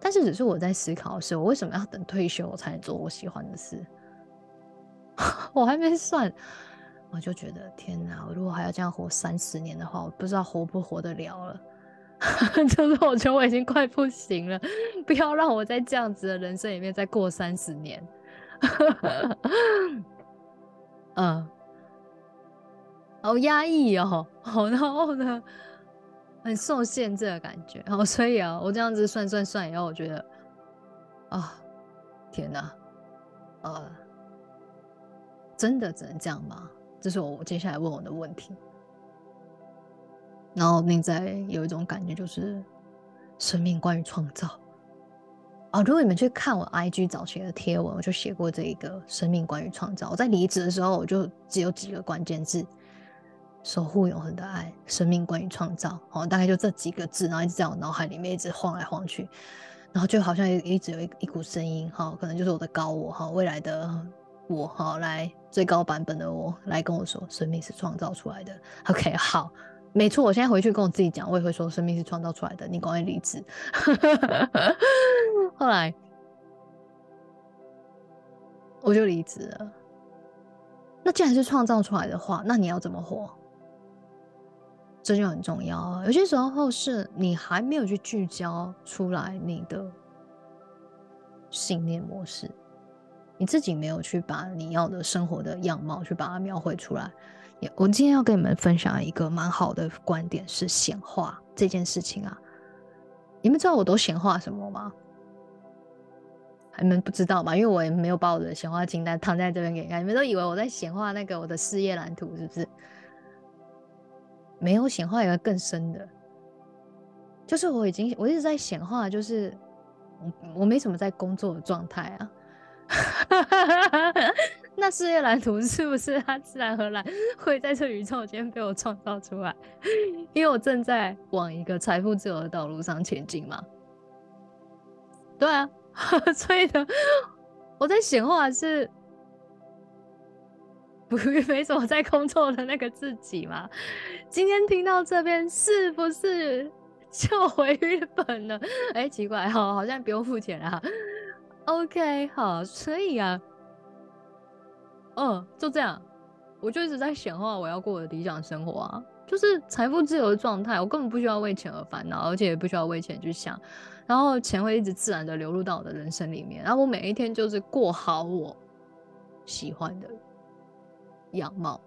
但是只是我在思考的是，我为什么要等退休我才能做我喜欢的事？我还没算，我就觉得天哪！我如果还要这样活三十年的话，我不知道活不活得了了。就是我觉得我已经快不行了，不要让我在这样子的人生里面再过三十年。嗯。好压抑哦，好，然后呢，很受限制的感觉，好，所以啊，我这样子算算算以后，我觉得，啊，天哪，呃，真的只能这样吗？这是我接下来问我的问题。然后内在有一种感觉，就是生命关于创造。啊，如果你们去看我 IG 早期的贴文，我就写过这一个生命关于创造。我在离职的时候，我就只有几个关键字。守护永恒的爱，生命关于创造，哦，大概就这几个字，然后一直在我脑海里面一直晃来晃去，然后就好像一直有一一股声音，哈，可能就是我的高我，哈，未来的我，哈，来最高版本的我来跟我说，生命是创造出来的。OK，好，没错，我现在回去跟我自己讲，我也会说，生命是创造出来的。你赶快离职。后来我就离职了。那既然是创造出来的话，那你要怎么活？这就很重要啊！有些时候是你还没有去聚焦出来你的信念模式，你自己没有去把你要的生活的样貌去把它描绘出来。我今天要跟你们分享一个蛮好的观点，是显化这件事情啊。你们知道我都显化什么吗？你们不知道吗？因为我也没有把我的显化清单躺在这边给你看，你们都以为我在显化那个我的事业蓝图，是不是？没有显化一个更深的，就是我已经我一直在显化，就是我我没什么在工作的状态啊。那事业蓝图是不是它自然而然会在这宇宙间被我创造出来？因为我正在往一个财富自由的道路上前进嘛。对啊，所以呢，我在显化是不没什么在工作的那个自己嘛。今天听到这边是不是就回日本了？哎，奇怪哈，好像不用付钱啊。OK，好，所以啊。嗯，就这样，我就一直在显化我要过的理想生活啊，就是财富自由的状态，我根本不需要为钱而烦恼，而且也不需要为钱去想，然后钱会一直自然的流入到我的人生里面，然后我每一天就是过好我喜欢的样貌，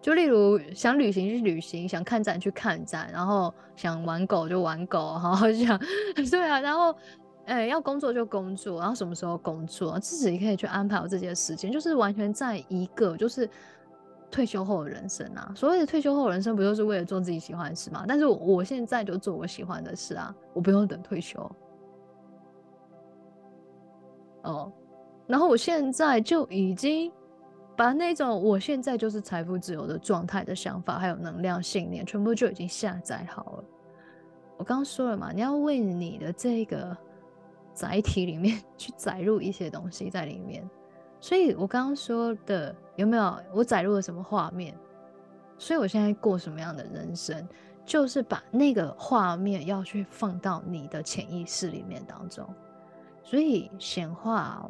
就例如想旅行去旅行，想看展去看展，然后想玩狗就玩狗，好想 对啊，然后。哎，要工作就工作，然后什么时候工作，自己可以去安排我自己的时间，就是完全在一个就是退休后的人生啊。所谓的退休后人生，不就是为了做自己喜欢的事吗？但是我现在就做我喜欢的事啊，我不用等退休。哦，然后我现在就已经把那种我现在就是财富自由的状态的想法，还有能量信念，全部就已经下载好了。我刚刚说了嘛，你要为你的这个。载体里面 去载入一些东西在里面，所以我刚刚说的有没有我载入了什么画面？所以我现在过什么样的人生，就是把那个画面要去放到你的潜意识里面当中。所以显化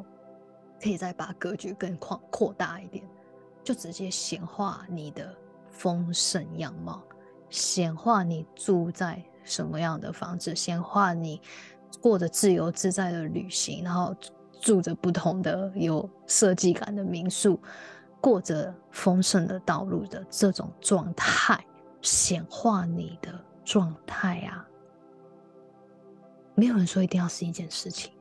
可以再把格局更扩扩大一点，就直接显化你的丰盛样貌，显化你住在什么样的房子，显化你。过着自由自在的旅行，然后住着不同的有设计感的民宿，过着丰盛的道路的这种状态，显化你的状态啊！没有人说一定要是一件事情，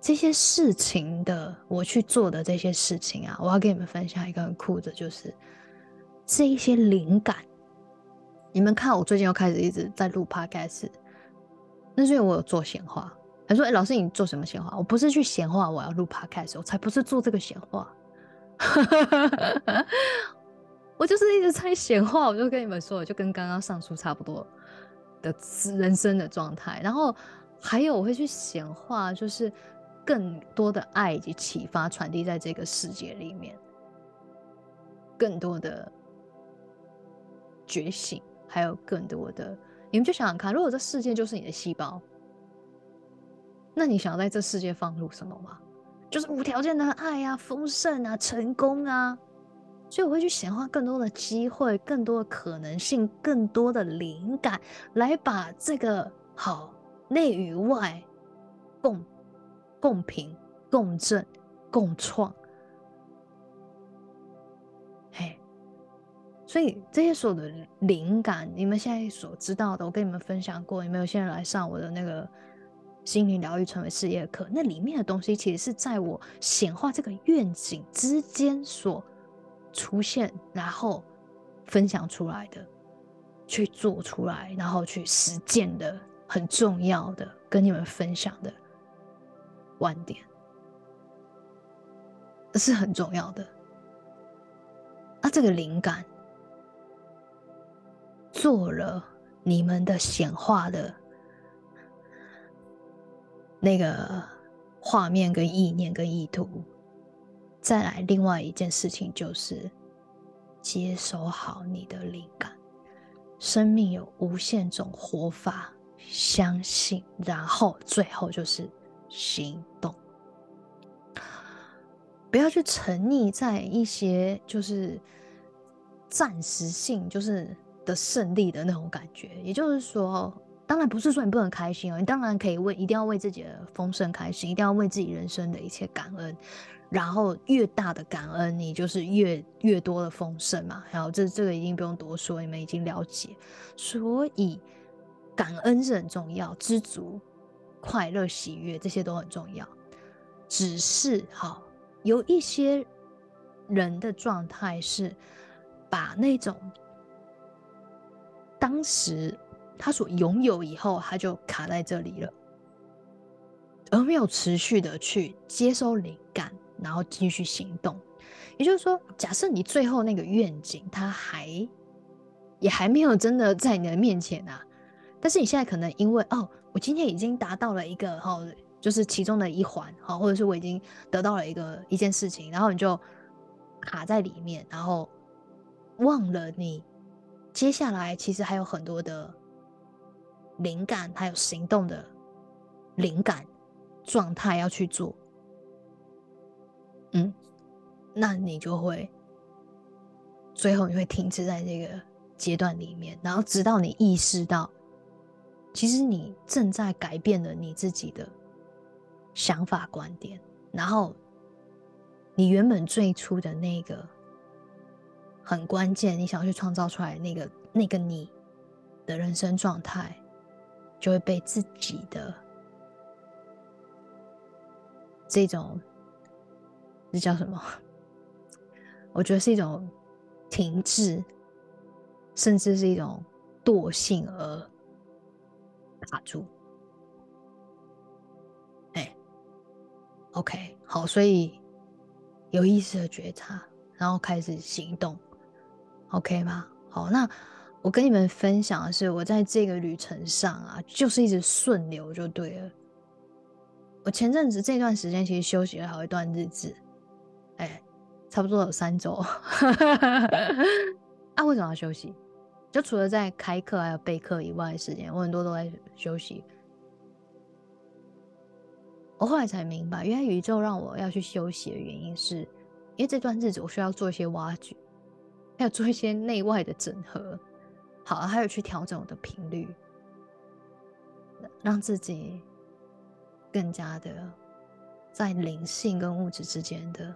这些事情的我去做的这些事情啊，我要跟你们分享一个很酷的，就是这一些灵感。你们看，我最近又开始一直在录 podcast。那是因为我有做闲话，他说：“哎，老师，你做什么闲话？我不是去闲话，我要录 podcast，我才不是做这个闲话，我就是一直在闲话。我就跟你们说，就跟刚刚上书差不多的人生的状态。然后还有我会去闲话，就是更多的爱以及启发传递在这个世界里面，更多的觉醒，还有更多的。”你们就想想看，如果这世界就是你的细胞，那你想要在这世界放入什么吗？就是无条件的爱啊、丰盛啊、成功啊。所以我会去显化更多的机会、更多的可能性、更多的灵感，来把这个好内与外共共频、共振、共创。所以这些所有的灵感，你们现在所知道的，我跟你们分享过。有没有现在来上我的那个心灵疗愈成为事业课？那里面的东西其实是在我显化这个愿景之间所出现，然后分享出来的，去做出来，然后去实践的，很重要的跟你们分享的观点，是很重要的。那这个灵感。做了你们的显化的那个画面、跟意念、跟意图，再来另外一件事情就是接收好你的灵感。生命有无限种活法，相信，然后最后就是行动。不要去沉溺在一些就是暂时性，就是。的胜利的那种感觉，也就是说，当然不是说你不能开心哦，你当然可以为，一定要为自己的丰盛开心，一定要为自己人生的一切感恩，然后越大的感恩，你就是越越多的丰盛嘛。然后这这个已经不用多说，你们已经了解，所以感恩是很重要，知足、快乐、喜悦这些都很重要。只是哈，有一些人的状态是把那种。当时他所拥有以后，他就卡在这里了，而没有持续的去接收灵感，然后继续行动。也就是说，假设你最后那个愿景，它还也还没有真的在你的面前啊，但是你现在可能因为哦，我今天已经达到了一个哈，就是其中的一环哈，或者是我已经得到了一个一件事情，然后你就卡在里面，然后忘了你接下来其实还有很多的灵感，还有行动的灵感状态要去做，嗯。那你就会最后你会停滞在这个阶段里面，然后直到你意识到，其实你正在改变了你自己的想法观点，然后你原本最初的那个很关键，你想要去创造出来那个那个你的人生状态，就会被自己的这种这叫什么？我觉得是一种停滞，甚至是一种惰性而卡住。哎，OK，好，所以有意识的觉察，然后开始行动，OK 吗？好，那我跟你们分享的是，我在这个旅程上啊，就是一直顺流就对了。我前阵子这段时间其实休息了好一段日子，哎。差不多有三周，啊，为什么要休息？就除了在开课还有备课以外的时间，我很多都在休息。我后来才明白，原来宇宙让我要去休息的原因，是因为这段日子我需要做一些挖掘，还有做一些内外的整合，好，还有去调整我的频率，让自己更加的在灵性跟物质之间的。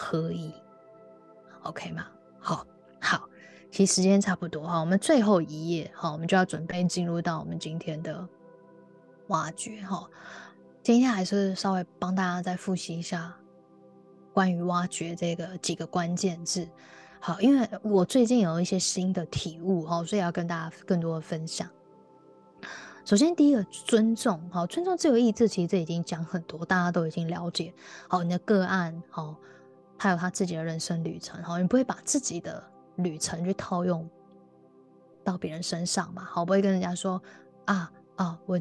合一，OK 吗？好，好，其实时间差不多哈，我们最后一页哈，我们就要准备进入到我们今天的挖掘哈。今天还是稍微帮大家再复习一下关于挖掘这个几个关键字。好，因为我最近有一些新的体悟哈，所以要跟大家更多的分享。首先，第一个尊重，好，尊重自由意志，其实这已经讲很多，大家都已经了解。好，你的个案，好。还有他自己的人生旅程，好，你不会把自己的旅程去套用到别人身上嘛？好，不会跟人家说啊啊，我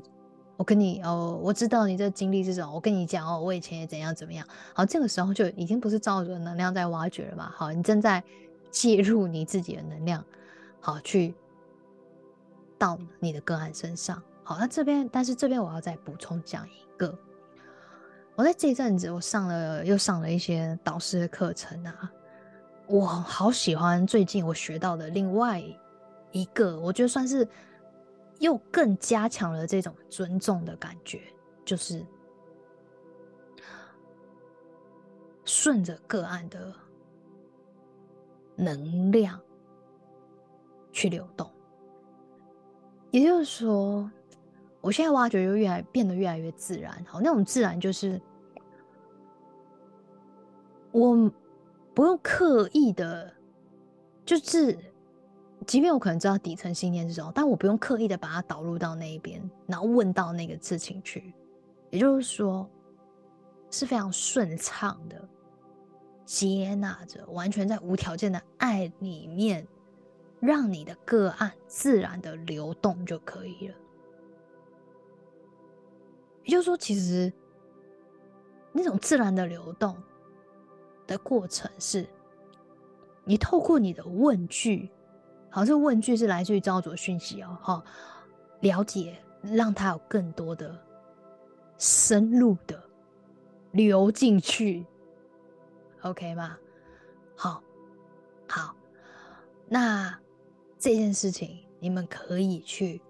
我跟你哦，我知道你这经历是什么，我跟你讲哦，我以前也怎样怎么样。好，这个时候就已经不是照着能量在挖掘了嘛？好，你正在介入你自己的能量，好去到你的个案身上。好，那这边，但是这边我要再补充讲一个。我在这一阵子，我上了又上了一些导师的课程啊，我好喜欢最近我学到的另外一个，我觉得算是又更加强了这种尊重的感觉，就是顺着个案的能量去流动，也就是说。我现在挖掘就越来变得越来越自然，好，那种自然就是我不用刻意的，就是即便我可能知道底层信念是什么，但我不用刻意的把它导入到那一边，然后问到那个事情去，也就是说是非常顺畅的接纳着，完全在无条件的爱里面，让你的个案自然的流动就可以了。也就是说，其实那种自然的流动的过程，是你透过你的问句，好，这问句是来自于造作讯息哦，哈，了解，让他有更多的深入的流进去，OK 吗？好，好，那这件事情你们可以去。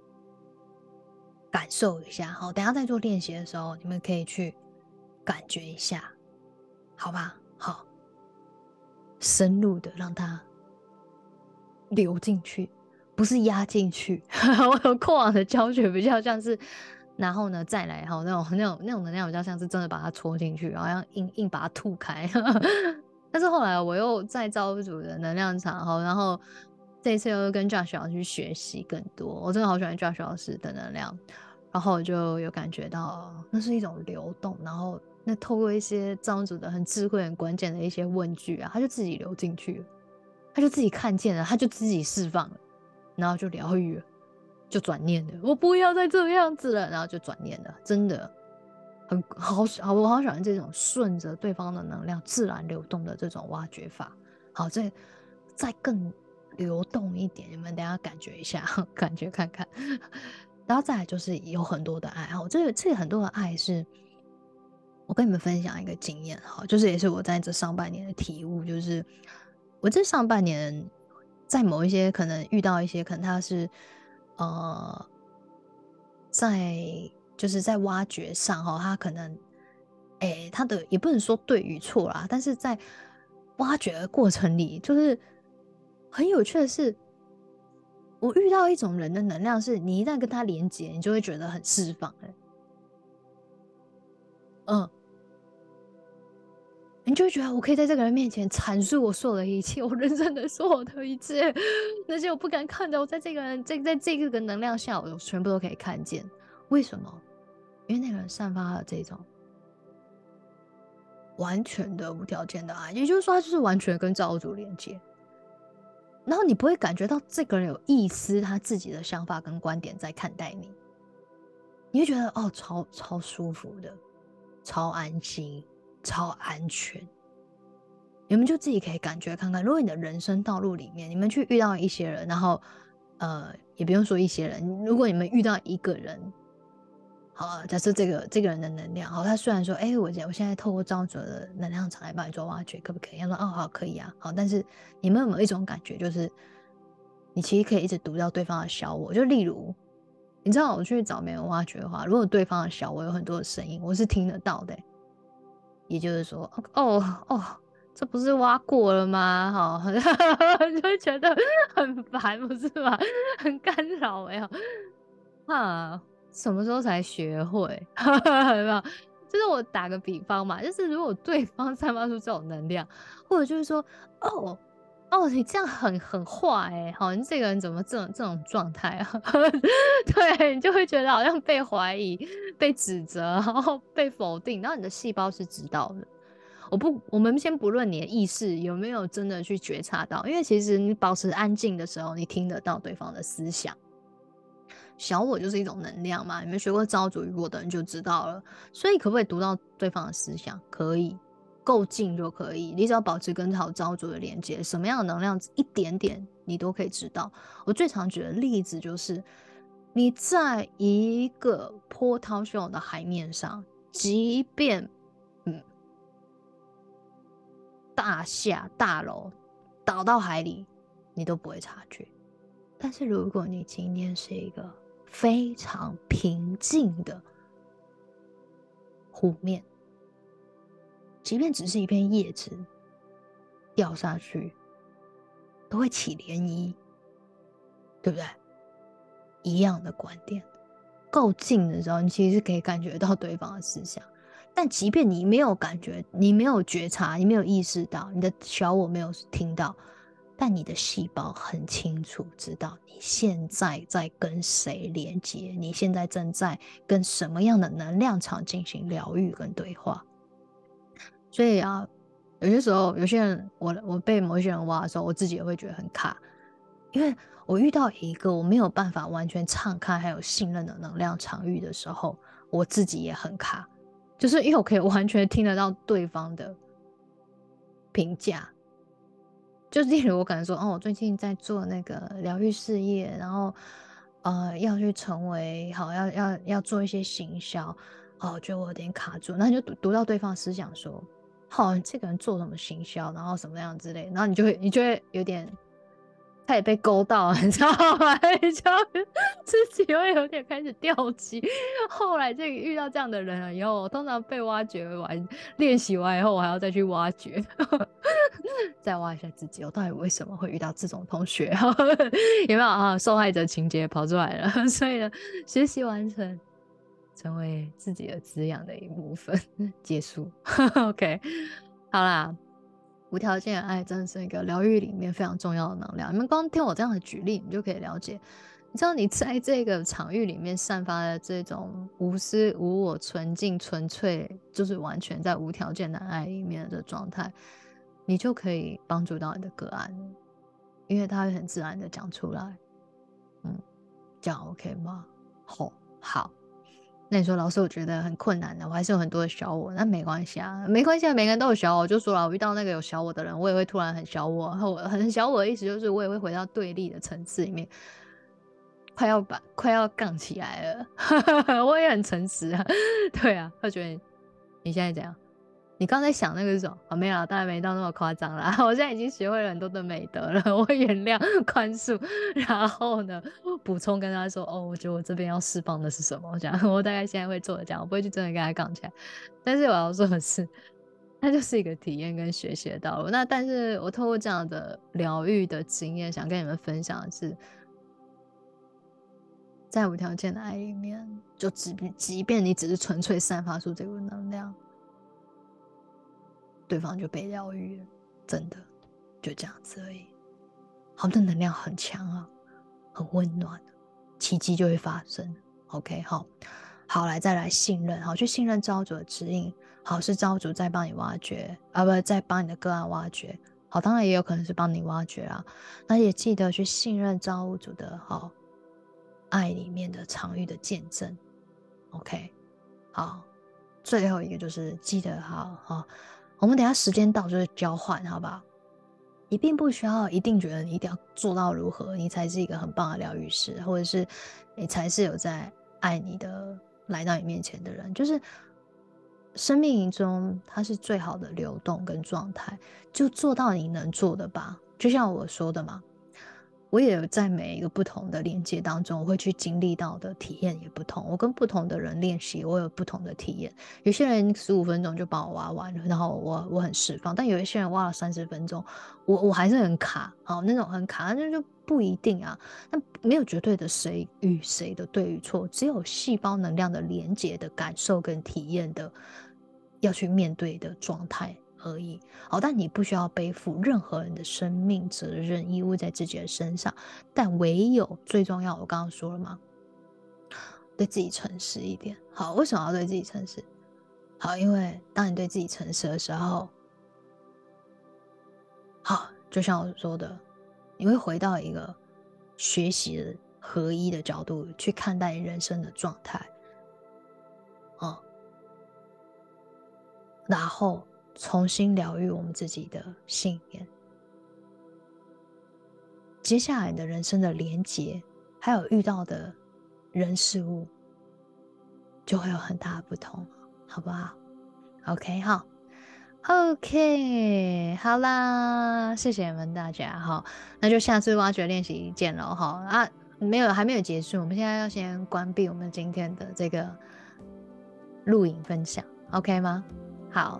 感受一下，好，等下在做练习的时候，你们可以去感觉一下，好吧？好，深入的让它流进去，不是压进去。我有过往的教学比较像是，然后呢再来哈，那种那种那种能量比较像是真的把它戳进去，然后要硬硬把它吐开。但是后来我又再造一组的能量场，哈，然后这一次又跟 Josh 老师去学习更多，我真的好喜欢 Josh 老师的能量，然后我就有感觉到那是一种流动，然后那透过一些造物主的很智慧、很关键的一些问句啊，他就自己流进去了，他就自己看见了，他就自己释放了，然后就疗愈了，就转念了，我不要再这样子了，然后就转念了，真的很好好，我好喜欢这种顺着对方的能量自然流动的这种挖掘法。好，再再更。流动一点，你们等下感觉一下，感觉看看，然后再来就是有很多的爱好，这个这个很多的爱是，我跟你们分享一个经验哈，就是也是我在这上半年的体悟，就是我这上半年在某一些可能遇到一些可能他是呃在就是在挖掘上哈，他可能哎他的也不能说对与错啦，但是在挖掘的过程里就是。很有趣的是，我遇到一种人的能量，是你一旦跟他连接，你就会觉得很释放。哎，嗯，你就会觉得我可以在这个人面前阐述我所有的一切，我人生的所有的一切，那些我不敢看的，我在这个人在在这个能量下，我全部都可以看见。为什么？因为那个人散发了这种完全的无条件的爱，也就是说，他就是完全跟造物主连接。然后你不会感觉到这个人有一丝他自己的想法跟观点在看待你，你会觉得哦，超超舒服的，超安心，超安全。你们就自己可以感觉看看，如果你的人生道路里面，你们去遇到一些人，然后呃，也不用说一些人，如果你们遇到一个人。好，假设这个这个人的能量，好，他虽然说，哎，我我现在透过造者的能量场来帮你做挖掘，可不可以？他说，哦，好，可以啊，好。但是你们有没有一种感觉，就是你其实可以一直读到对方的小我？就例如，你知道我去找别人挖掘的话，如果对方的小我有很多的声音，我是听得到的。也就是说，哦哦，这不是挖过了吗？哈，就会觉得很烦，不是吗？很干扰，哎呀，哈。什么时候才学会？有没有？就是我打个比方嘛，就是如果对方散发出这种能量，或者就是说，哦哦，你这样很很坏哎，好，你这个人怎么这种这种状态啊？对你就会觉得好像被怀疑、被指责，然后被否定，然后你的细胞是知道的。我不，我们先不论你的意识有没有真的去觉察到，因为其实你保持安静的时候，你听得到对方的思想。小我就是一种能量嘛，你们学过造主与我的人就知道了。所以可不可以读到对方的思想？可以，够近就可以。你只要保持跟好造主的连接，什么样的能量一点点你都可以知道。我最常举的例子就是，你在一个波涛汹涌的海面上，即便嗯大厦大楼倒到海里，你都不会察觉。但是如果你今天是一个非常平静的湖面，即便只是一片叶子掉下去，都会起涟漪，对不对？一样的观点，够近的时候，你其实可以感觉到对方的思想。但即便你没有感觉，你没有觉察，你没有意识到，你的小我没有听到。但你的细胞很清楚知道你现在在跟谁连接，你现在正在跟什么样的能量场进行疗愈跟对话。所以啊，有些时候有些人，我我被某些人挖的时候，我自己也会觉得很卡，因为我遇到一个我没有办法完全敞开还有信任的能量场域的时候，我自己也很卡，就是因为我可以完全听得到对方的评价。就例如我可能说，哦，我最近在做那个疗愈事业，然后呃要去成为好，要要要做一些行销，哦，觉得我有点卡住，那就读读到对方思想说，好，这个人做什么行销，然后什么样之类，然后你就会你就会有点。他也被勾到，你知道吗？你就 自己会有点开始掉级。后来这遇到这样的人了以后，通常被挖掘完、练习完以后，我还要再去挖掘，再挖一下自己。我到底为什么会遇到这种同学？有没有啊？受害者情节跑出来了。所以呢，学习完成，成为自己的滋养的一部分。结束。OK，好啦。无条件的爱真的是一个疗愈里面非常重要的能量。你们光听我这样的举例，你就可以了解。你知道你在这个场域里面散发的这种无私、无我、纯净、纯粹，就是完全在无条件的爱里面的状态，你就可以帮助到你的个案，因为他会很自然的讲出来。嗯，这样 OK 吗？好，好。那你说老师，我觉得很困难的，我还是有很多的小我，那没关系啊，没关系啊，每个人都有小我。就说了，我遇到那个有小我的人，我也会突然很小我，我很小我的意思就是我也会回到对立的层次里面，快要把快要杠起来了。我也很诚实啊，对啊，他觉得你现在怎样？你刚才想那个是什么？没有，当然没到那么夸张啦。我现在已经学会了很多的美德了，我会原谅、宽恕，然后呢，补充跟他说：“哦，我觉得我这边要释放的是什么？”这样，我大概现在会做的这样，我不会去真的跟他杠起来。但是我要说的是，那就是一个体验跟学习的道路。那但是我透过这样的疗愈的经验，想跟你们分享的是，在无条件的爱里面，就即即便你只是纯粹散发出这股能量。对方就被疗愈，真的就这样子而已。好的能量很强啊，很温暖，奇迹就会发生。OK，好，好来再来信任，好去信任造物主的指引，好是造物主在帮你挖掘，啊不，在帮你的个案挖掘。好，当然也有可能是帮你挖掘啊。那也记得去信任造物主的好爱里面的场域的见证。OK，好，最后一个就是记得好好。我们等下时间到就是交换，好不好？你并不需要一定觉得你一定要做到如何，你才是一个很棒的疗愈师，或者是你才是有在爱你的来到你面前的人。就是生命中它是最好的流动跟状态，就做到你能做的吧。就像我说的嘛。我也在每一个不同的连接当中，我会去经历到的体验也不同。我跟不同的人练习，我有不同的体验。有些人十五分钟就把我挖完了，然后我我很释放；但有一些人挖了三十分钟，我我还是很卡，好那种很卡，那就不一定啊。那没有绝对的谁与谁的对与错，只有细胞能量的连接的感受跟体验的要去面对的状态。而已，好，但你不需要背负任何人的生命责任义务在自己的身上。但唯有最重要，我刚刚说了吗？对自己诚实一点。好，为什么要对自己诚实？好，因为当你对自己诚实的时候，好，就像我说的，你会回到一个学习合一的角度去看待人生的状态。哦，然后。重新疗愈我们自己的信念，接下来的人生的连接，还有遇到的人事物，就会有很大的不同，好不好？OK，好，OK，好啦，谢谢你们大家，好，那就下次挖掘练习见了，哈啊，没有，还没有结束，我们现在要先关闭我们今天的这个录影分享，OK 吗？好。